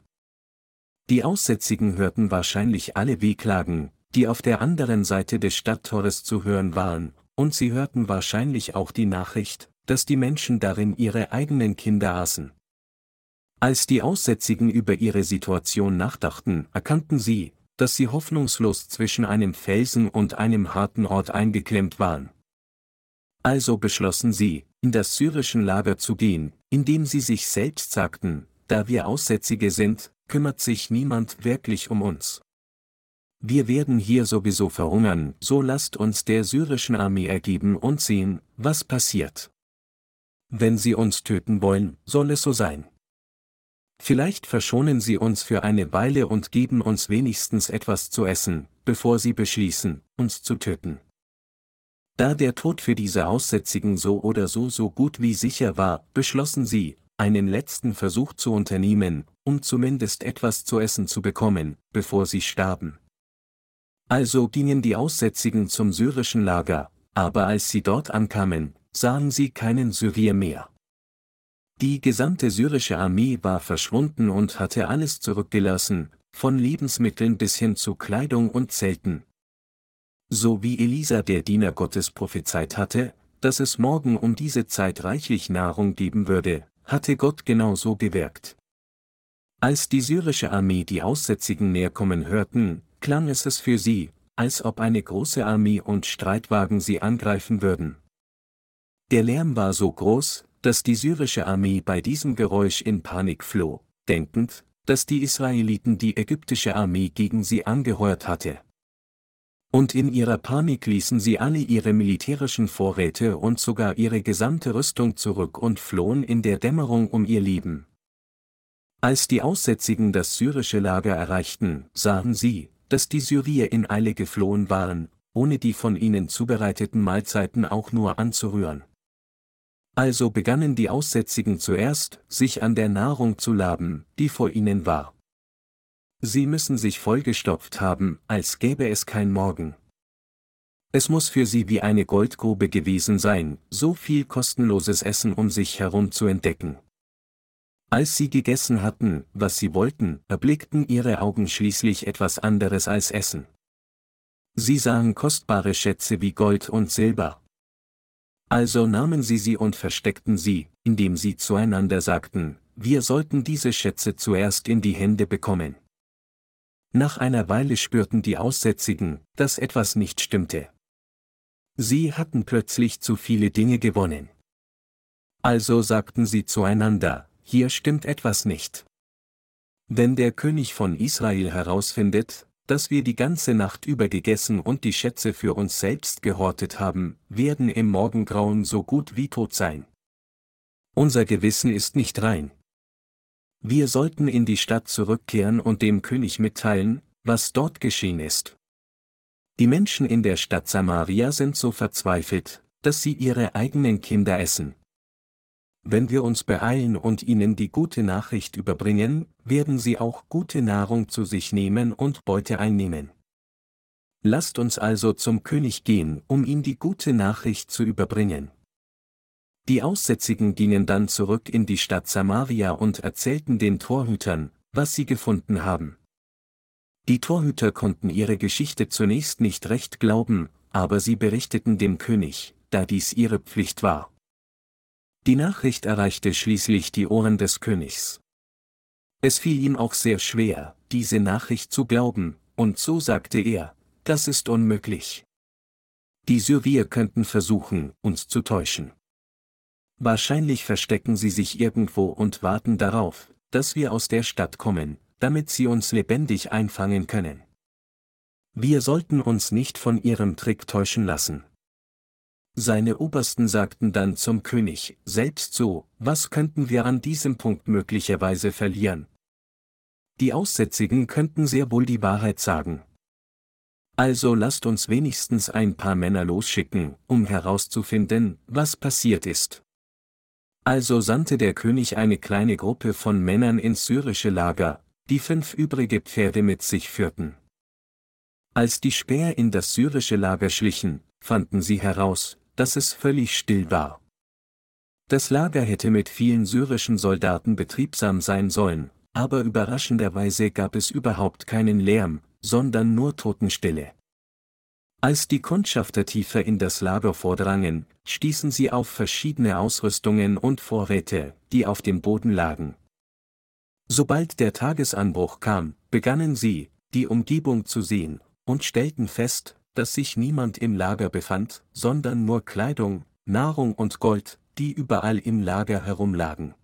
Die Aussätzigen hörten wahrscheinlich alle Wehklagen, die auf der anderen Seite des Stadttores zu hören waren, und sie hörten wahrscheinlich auch die Nachricht, dass die Menschen darin ihre eigenen Kinder aßen. Als die Aussätzigen über ihre Situation nachdachten, erkannten sie, dass sie hoffnungslos zwischen einem Felsen und einem harten Ort eingeklemmt waren. Also beschlossen sie, in das syrischen Lager zu gehen, indem sie sich selbst sagten, da wir Aussätzige sind, kümmert sich niemand wirklich um uns. Wir werden hier sowieso verhungern, so lasst uns der syrischen Armee ergeben und sehen, was passiert. Wenn sie uns töten wollen, soll es so sein. Vielleicht verschonen sie uns für eine Weile und geben uns wenigstens etwas zu essen, bevor sie beschließen, uns zu töten. Da der Tod für diese Aussätzigen so oder so so gut wie sicher war, beschlossen sie, einen letzten Versuch zu unternehmen, um zumindest etwas zu essen zu bekommen, bevor sie starben. Also gingen die Aussätzigen zum syrischen Lager, aber als sie dort ankamen, sahen sie keinen Syrier mehr. Die gesamte syrische Armee war verschwunden und hatte alles zurückgelassen, von Lebensmitteln bis hin zu Kleidung und Zelten. So wie Elisa der Diener Gottes prophezeit hatte, dass es morgen um diese Zeit reichlich Nahrung geben würde, hatte Gott genauso gewirkt. Als die syrische Armee die Aussätzigen näherkommen hörten, klang es es für sie, als ob eine große Armee und Streitwagen sie angreifen würden. Der Lärm war so groß, dass die syrische Armee bei diesem Geräusch in Panik floh, denkend, dass die Israeliten die ägyptische Armee gegen sie angeheuert hatte. Und in ihrer Panik ließen sie alle ihre militärischen Vorräte und sogar ihre gesamte Rüstung zurück und flohen in der Dämmerung um ihr Leben. Als die Aussätzigen das syrische Lager erreichten, sahen sie, dass die Syrier in Eile geflohen waren, ohne die von ihnen zubereiteten Mahlzeiten auch nur anzurühren. Also begannen die Aussätzigen zuerst, sich an der Nahrung zu laben, die vor ihnen war. Sie müssen sich vollgestopft haben, als gäbe es kein Morgen. Es muss für sie wie eine Goldgrube gewesen sein, so viel kostenloses Essen um sich herum zu entdecken. Als sie gegessen hatten, was sie wollten, erblickten ihre Augen schließlich etwas anderes als Essen. Sie sahen kostbare Schätze wie Gold und Silber. Also nahmen sie sie und versteckten sie, indem sie zueinander sagten, wir sollten diese Schätze zuerst in die Hände bekommen. Nach einer Weile spürten die Aussätzigen, dass etwas nicht stimmte. Sie hatten plötzlich zu viele Dinge gewonnen. Also sagten sie zueinander, hier stimmt etwas nicht. Wenn der König von Israel herausfindet, dass wir die ganze Nacht über gegessen und die Schätze für uns selbst gehortet haben, werden im Morgengrauen so gut wie tot sein. Unser Gewissen ist nicht rein. Wir sollten in die Stadt zurückkehren und dem König mitteilen, was dort geschehen ist. Die Menschen in der Stadt Samaria sind so verzweifelt, dass sie ihre eigenen Kinder essen. Wenn wir uns beeilen und ihnen die gute Nachricht überbringen, werden sie auch gute Nahrung zu sich nehmen und Beute einnehmen. Lasst uns also zum König gehen, um ihm die gute Nachricht zu überbringen. Die Aussätzigen gingen dann zurück in die Stadt Samaria und erzählten den Torhütern, was sie gefunden haben. Die Torhüter konnten ihre Geschichte zunächst nicht recht glauben, aber sie berichteten dem König, da dies ihre Pflicht war. Die Nachricht erreichte schließlich die Ohren des Königs. Es fiel ihm auch sehr schwer, diese Nachricht zu glauben, und so sagte er, das ist unmöglich. Die Syrier könnten versuchen, uns zu täuschen. Wahrscheinlich verstecken sie sich irgendwo und warten darauf, dass wir aus der Stadt kommen, damit sie uns lebendig einfangen können. Wir sollten uns nicht von ihrem Trick täuschen lassen. Seine Obersten sagten dann zum König, selbst so, was könnten wir an diesem Punkt möglicherweise verlieren? Die Aussätzigen könnten sehr wohl die Wahrheit sagen. Also lasst uns wenigstens ein paar Männer losschicken, um herauszufinden, was passiert ist. Also sandte der König eine kleine Gruppe von Männern ins syrische Lager, die fünf übrige Pferde mit sich führten. Als die Späher in das syrische Lager schlichen, fanden sie heraus, dass es völlig still war. Das Lager hätte mit vielen syrischen Soldaten betriebsam sein sollen, aber überraschenderweise gab es überhaupt keinen Lärm, sondern nur Totenstille. Als die Kundschafter tiefer in das Lager vordrangen, stießen sie auf verschiedene Ausrüstungen und Vorräte, die auf dem Boden lagen. Sobald der Tagesanbruch kam, begannen sie, die Umgebung zu sehen, und stellten fest, dass sich niemand im Lager befand, sondern nur Kleidung, Nahrung und Gold, die überall im Lager herumlagen.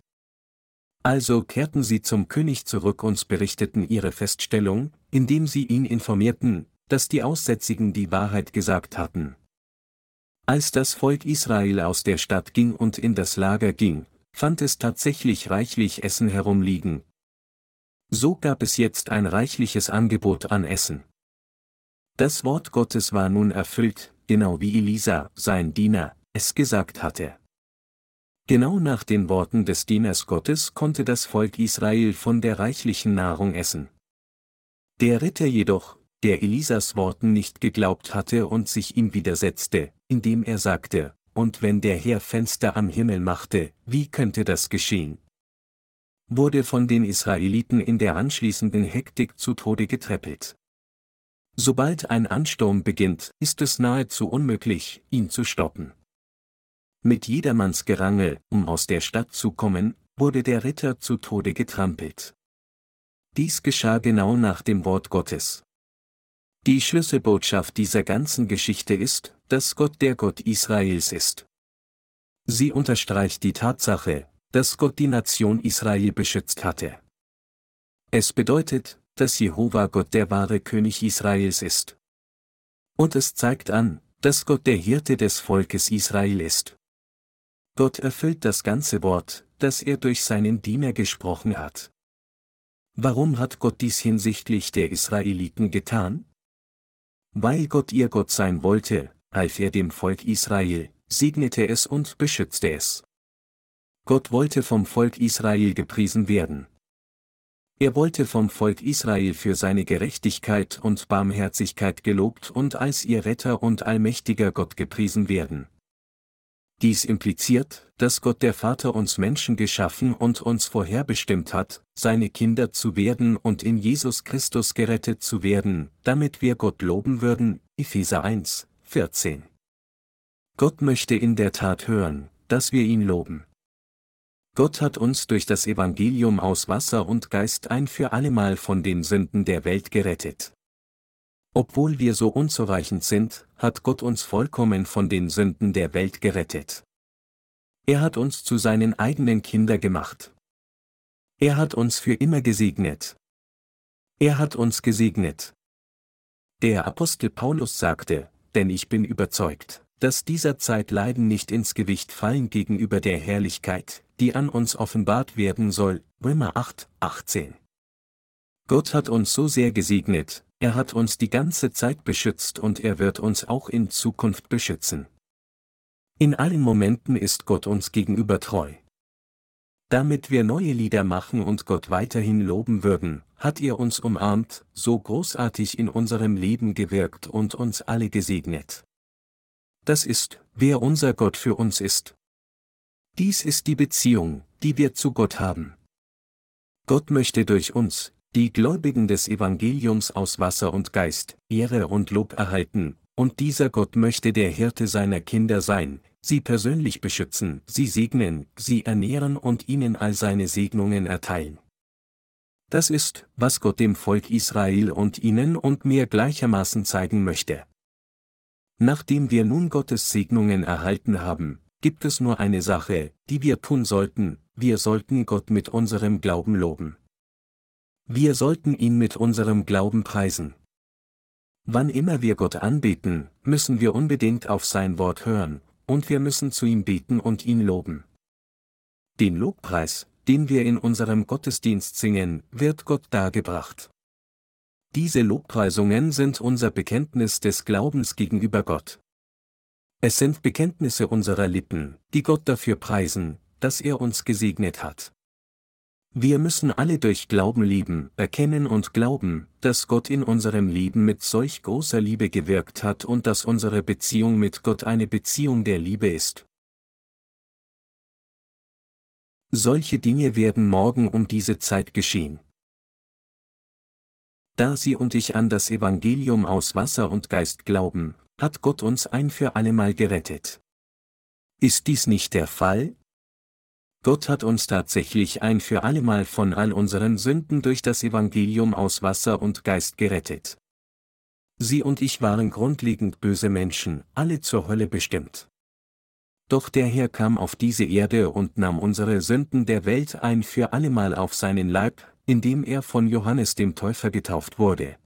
Also kehrten sie zum König zurück und berichteten ihre Feststellung, indem sie ihn informierten, dass die Aussätzigen die Wahrheit gesagt hatten. Als das Volk Israel aus der Stadt ging und in das Lager ging, fand es tatsächlich reichlich Essen herumliegen. So gab es jetzt ein reichliches Angebot an Essen. Das Wort Gottes war nun erfüllt, genau wie Elisa, sein Diener, es gesagt hatte. Genau nach den Worten des Dieners Gottes konnte das Volk Israel von der reichlichen Nahrung essen. Der Ritter jedoch, der Elisas Worten nicht geglaubt hatte und sich ihm widersetzte, indem er sagte, und wenn der Herr Fenster am Himmel machte, wie könnte das geschehen? wurde von den Israeliten in der anschließenden Hektik zu Tode getrippelt. Sobald ein Ansturm beginnt, ist es nahezu unmöglich, ihn zu stoppen. Mit jedermanns Gerangel, um aus der Stadt zu kommen, wurde der Ritter zu Tode getrampelt. Dies geschah genau nach dem Wort Gottes. Die Schlüsselbotschaft dieser ganzen Geschichte ist, dass Gott der Gott Israels ist. Sie unterstreicht die Tatsache, dass Gott die Nation Israel beschützt hatte. Es bedeutet, dass Jehova Gott der wahre König Israels ist. Und es zeigt an, dass Gott der Hirte des Volkes Israel ist. Gott erfüllt das ganze Wort, das er durch seinen Diener gesprochen hat. Warum hat Gott dies hinsichtlich der Israeliten getan? Weil Gott ihr Gott sein wollte, half er dem Volk Israel, segnete es und beschützte es. Gott wollte vom Volk Israel gepriesen werden. Er wollte vom Volk Israel für seine Gerechtigkeit und Barmherzigkeit gelobt und als ihr Retter und allmächtiger Gott gepriesen werden. Dies impliziert, dass Gott der Vater uns Menschen geschaffen und uns vorherbestimmt hat, seine Kinder zu werden und in Jesus Christus gerettet zu werden, damit wir Gott loben würden, Epheser 1, 14. Gott möchte in der Tat hören, dass wir ihn loben. Gott hat uns durch das Evangelium aus Wasser und Geist ein für allemal von den Sünden der Welt gerettet. Obwohl wir so unzureichend sind, hat Gott uns vollkommen von den Sünden der Welt gerettet. Er hat uns zu seinen eigenen Kinder gemacht. Er hat uns für immer gesegnet. Er hat uns gesegnet. Der Apostel Paulus sagte, denn ich bin überzeugt, dass dieser Zeit Leiden nicht ins Gewicht fallen gegenüber der Herrlichkeit, die an uns offenbart werden soll, Römer 8, 18. Gott hat uns so sehr gesegnet, er hat uns die ganze Zeit beschützt und er wird uns auch in Zukunft beschützen. In allen Momenten ist Gott uns gegenüber treu. Damit wir neue Lieder machen und Gott weiterhin loben würden, hat er uns umarmt, so großartig in unserem Leben gewirkt und uns alle gesegnet. Das ist, wer unser Gott für uns ist. Dies ist die Beziehung, die wir zu Gott haben. Gott möchte durch uns, die Gläubigen des Evangeliums aus Wasser und Geist, Ehre und Lob erhalten, und dieser Gott möchte der Hirte seiner Kinder sein, sie persönlich beschützen, sie segnen, sie ernähren und ihnen all seine Segnungen erteilen. Das ist, was Gott dem Volk Israel und ihnen und mir gleichermaßen zeigen möchte. Nachdem wir nun Gottes Segnungen erhalten haben, gibt es nur eine Sache, die wir tun sollten, wir sollten Gott mit unserem Glauben loben. Wir sollten ihn mit unserem Glauben preisen. Wann immer wir Gott anbeten, müssen wir unbedingt auf sein Wort hören, und wir müssen zu ihm beten und ihn loben. Den Lobpreis, den wir in unserem Gottesdienst singen, wird Gott dargebracht. Diese Lobpreisungen sind unser Bekenntnis des Glaubens gegenüber Gott. Es sind Bekenntnisse unserer Lippen, die Gott dafür preisen, dass er uns gesegnet hat. Wir müssen alle durch Glauben lieben, erkennen und glauben, dass Gott in unserem Leben mit solch großer Liebe gewirkt hat und dass unsere Beziehung mit Gott eine Beziehung der Liebe ist. Solche Dinge werden morgen um diese Zeit geschehen. Da Sie und ich an das Evangelium aus Wasser und Geist glauben, hat Gott uns ein für allemal gerettet. Ist dies nicht der Fall, Gott hat uns tatsächlich ein für allemal von all unseren Sünden durch das Evangelium aus Wasser und Geist gerettet. Sie und ich waren grundlegend böse Menschen, alle zur Hölle bestimmt. Doch der Herr kam auf diese Erde und nahm unsere Sünden der Welt ein für allemal auf seinen Leib, indem er von Johannes dem Täufer getauft wurde.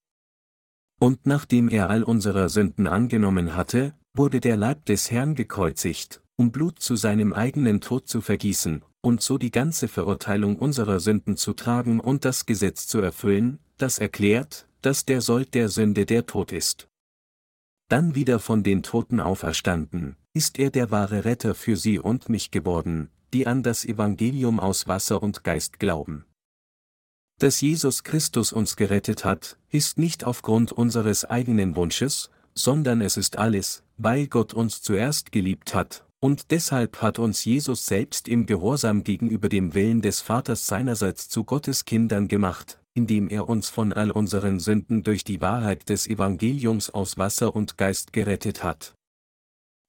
Und nachdem er all unserer Sünden angenommen hatte, wurde der Leib des Herrn gekreuzigt, um Blut zu seinem eigenen Tod zu vergießen, und so die ganze Verurteilung unserer Sünden zu tragen und das Gesetz zu erfüllen, das erklärt, dass der Sold der Sünde der Tod ist. Dann wieder von den Toten auferstanden, ist er der wahre Retter für sie und mich geworden, die an das Evangelium aus Wasser und Geist glauben. Dass Jesus Christus uns gerettet hat, ist nicht aufgrund unseres eigenen Wunsches, sondern es ist alles, weil Gott uns zuerst geliebt hat, und deshalb hat uns Jesus selbst im Gehorsam gegenüber dem Willen des Vaters seinerseits zu Gottes Kindern gemacht, indem er uns von all unseren Sünden durch die Wahrheit des Evangeliums aus Wasser und Geist gerettet hat.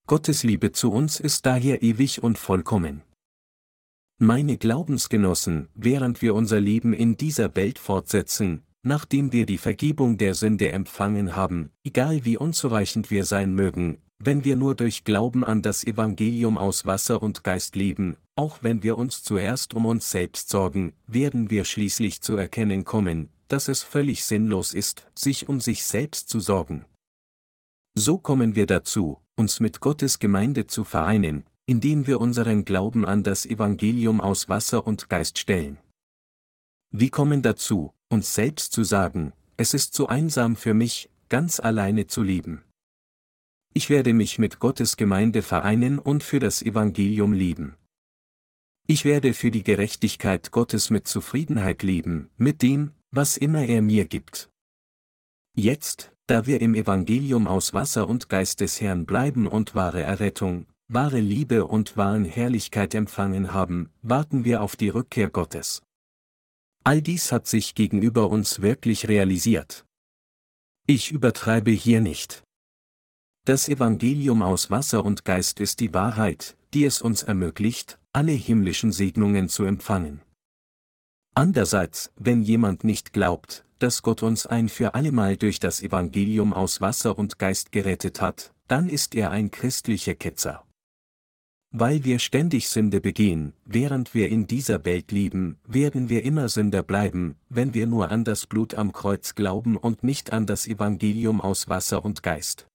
Gottes Liebe zu uns ist daher ewig und vollkommen. Meine Glaubensgenossen, während wir unser Leben in dieser Welt fortsetzen, nachdem wir die Vergebung der Sünde empfangen haben, egal wie unzureichend wir sein mögen, wenn wir nur durch Glauben an das Evangelium aus Wasser und Geist leben, auch wenn wir uns zuerst um uns selbst sorgen, werden wir schließlich zu erkennen kommen, dass es völlig sinnlos ist, sich um sich selbst zu sorgen. So kommen wir dazu, uns mit Gottes Gemeinde zu vereinen, indem wir unseren Glauben an das Evangelium aus Wasser und Geist stellen. Wir kommen dazu, uns selbst zu sagen, es ist zu einsam für mich, ganz alleine zu leben. Ich werde mich mit Gottes Gemeinde vereinen und für das Evangelium leben. Ich werde für die Gerechtigkeit Gottes mit Zufriedenheit leben, mit dem, was immer er mir gibt. Jetzt, da wir im Evangelium aus Wasser und Geist des Herrn bleiben und wahre Errettung, wahre Liebe und wahren Herrlichkeit empfangen haben, warten wir auf die Rückkehr Gottes. All dies hat sich gegenüber uns wirklich realisiert. Ich übertreibe hier nicht. Das Evangelium aus Wasser und Geist ist die Wahrheit, die es uns ermöglicht, alle himmlischen Segnungen zu empfangen. Andererseits, wenn jemand nicht glaubt, dass Gott uns ein für allemal durch das Evangelium aus Wasser und Geist gerettet hat, dann ist er ein christlicher Ketzer. Weil wir ständig Sünde begehen, während wir in dieser Welt leben, werden wir immer Sünder bleiben, wenn wir nur an das Blut am Kreuz glauben und nicht an das Evangelium aus Wasser und Geist.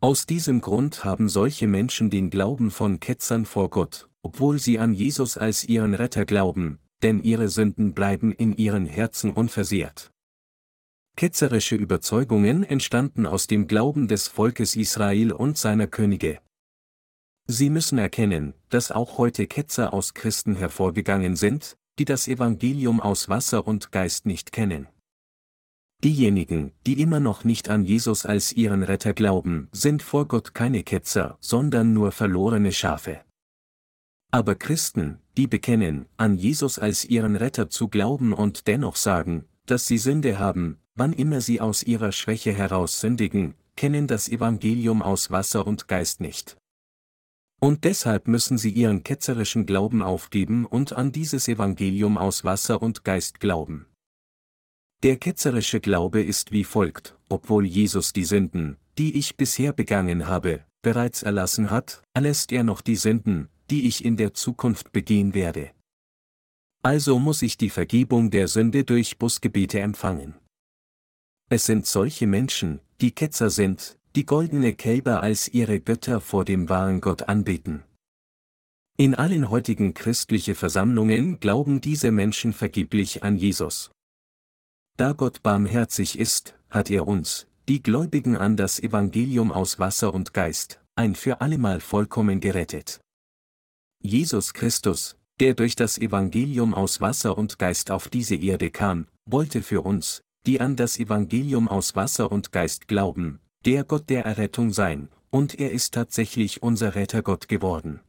Aus diesem Grund haben solche Menschen den Glauben von Ketzern vor Gott, obwohl sie an Jesus als ihren Retter glauben, denn ihre Sünden bleiben in ihren Herzen unversehrt. Ketzerische Überzeugungen entstanden aus dem Glauben des Volkes Israel und seiner Könige. Sie müssen erkennen, dass auch heute Ketzer aus Christen hervorgegangen sind, die das Evangelium aus Wasser und Geist nicht kennen. Diejenigen, die immer noch nicht an Jesus als ihren Retter glauben, sind vor Gott keine Ketzer, sondern nur verlorene Schafe. Aber Christen, die bekennen, an Jesus als ihren Retter zu glauben und dennoch sagen, dass sie Sünde haben, wann immer sie aus ihrer Schwäche heraus sündigen, kennen das Evangelium aus Wasser und Geist nicht. Und deshalb müssen sie ihren ketzerischen Glauben aufgeben und an dieses Evangelium aus Wasser und Geist glauben. Der ketzerische Glaube ist wie folgt, obwohl Jesus die Sünden, die ich bisher begangen habe, bereits erlassen hat, erlässt er noch die Sünden, die ich in der Zukunft begehen werde. Also muss ich die Vergebung der Sünde durch Busgebete empfangen. Es sind solche Menschen, die Ketzer sind, die goldene Kälber als ihre Götter vor dem wahren Gott anbeten. In allen heutigen christliche Versammlungen glauben diese Menschen vergeblich an Jesus. Da Gott barmherzig ist, hat er uns, die Gläubigen an das Evangelium aus Wasser und Geist, ein für allemal vollkommen gerettet. Jesus Christus, der durch das Evangelium aus Wasser und Geist auf diese Erde kam, wollte für uns, die an das Evangelium aus Wasser und Geist glauben, der Gott der Errettung sein, und er ist tatsächlich unser Rettergott geworden.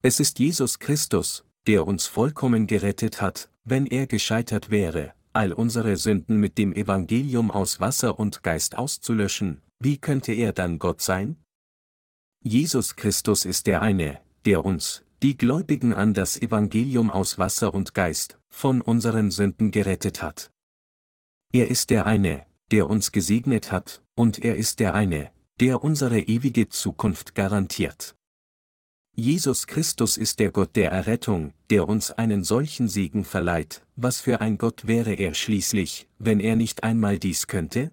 Es ist Jesus Christus, der uns vollkommen gerettet hat, wenn er gescheitert wäre, all unsere Sünden mit dem Evangelium aus Wasser und Geist auszulöschen, wie könnte er dann Gott sein? Jesus Christus ist der eine, der uns, die Gläubigen an das Evangelium aus Wasser und Geist, von unseren Sünden gerettet hat. Er ist der eine, der uns gesegnet hat, und er ist der eine, der unsere ewige Zukunft garantiert. Jesus Christus ist der Gott der Errettung, der uns einen solchen Segen verleiht, was für ein Gott wäre er schließlich, wenn er nicht einmal dies könnte?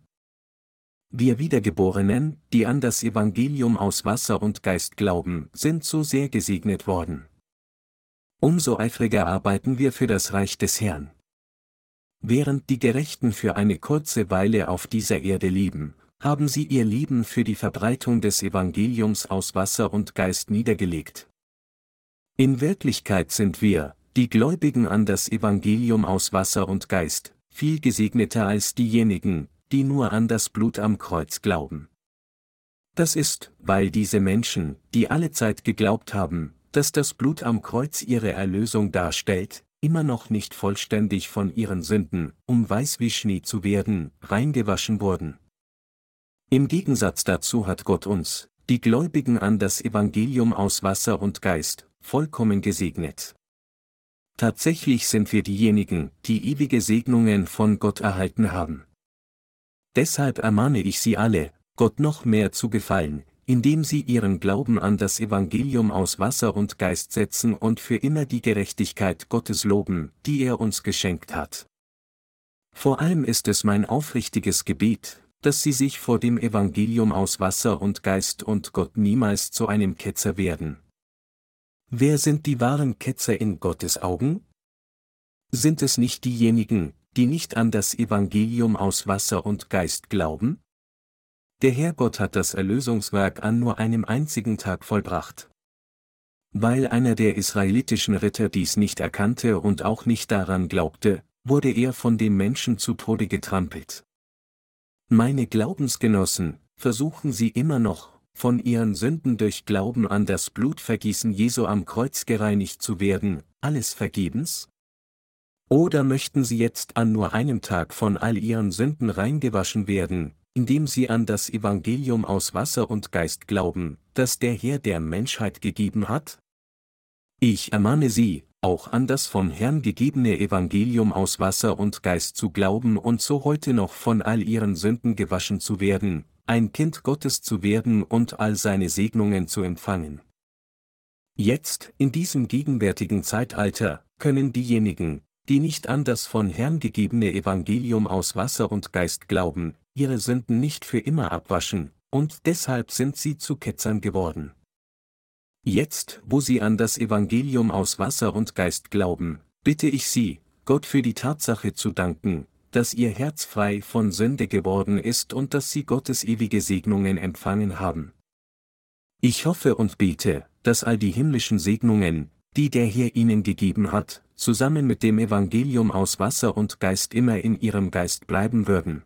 Wir Wiedergeborenen, die an das Evangelium aus Wasser und Geist glauben, sind so sehr gesegnet worden. Umso eifriger arbeiten wir für das Reich des Herrn. Während die Gerechten für eine kurze Weile auf dieser Erde leben, haben sie ihr Leben für die Verbreitung des Evangeliums aus Wasser und Geist niedergelegt. In Wirklichkeit sind wir, die Gläubigen an das Evangelium aus Wasser und Geist, viel gesegneter als diejenigen, die nur an das Blut am Kreuz glauben. Das ist, weil diese Menschen, die alle Zeit geglaubt haben, dass das Blut am Kreuz ihre Erlösung darstellt, immer noch nicht vollständig von ihren Sünden, um weiß wie Schnee zu werden, reingewaschen wurden. Im Gegensatz dazu hat Gott uns, die Gläubigen an das Evangelium aus Wasser und Geist, vollkommen gesegnet. Tatsächlich sind wir diejenigen, die ewige Segnungen von Gott erhalten haben. Deshalb ermahne ich Sie alle, Gott noch mehr zu gefallen, indem sie ihren Glauben an das Evangelium aus Wasser und Geist setzen und für immer die Gerechtigkeit Gottes loben, die er uns geschenkt hat. Vor allem ist es mein aufrichtiges Gebet, dass sie sich vor dem Evangelium aus Wasser und Geist und Gott niemals zu einem Ketzer werden. Wer sind die wahren Ketzer in Gottes Augen? Sind es nicht diejenigen, die nicht an das Evangelium aus Wasser und Geist glauben? Der Herrgott hat das Erlösungswerk an nur einem einzigen Tag vollbracht. Weil einer der israelitischen Ritter dies nicht erkannte und auch nicht daran glaubte, wurde er von dem Menschen zu Tode getrampelt. Meine Glaubensgenossen, versuchen Sie immer noch, von Ihren Sünden durch Glauben an das Blutvergießen Jesu am Kreuz gereinigt zu werden, alles vergebens? Oder möchten Sie jetzt an nur einem Tag von all Ihren Sünden reingewaschen werden, indem sie an das Evangelium aus Wasser und Geist glauben, das der Herr der Menschheit gegeben hat? Ich ermahne Sie, auch an das vom Herrn gegebene Evangelium aus Wasser und Geist zu glauben und so heute noch von all ihren Sünden gewaschen zu werden, ein Kind Gottes zu werden und all seine Segnungen zu empfangen. Jetzt, in diesem gegenwärtigen Zeitalter, können diejenigen, die nicht an das von Herrn gegebene Evangelium aus Wasser und Geist glauben, ihre Sünden nicht für immer abwaschen, und deshalb sind sie zu Ketzern geworden. Jetzt, wo sie an das Evangelium aus Wasser und Geist glauben, bitte ich Sie, Gott für die Tatsache zu danken, dass Ihr Herz frei von Sünde geworden ist und dass Sie Gottes ewige Segnungen empfangen haben. Ich hoffe und bete, dass all die himmlischen Segnungen, die der Herr Ihnen gegeben hat, zusammen mit dem Evangelium aus Wasser und Geist immer in Ihrem Geist bleiben würden,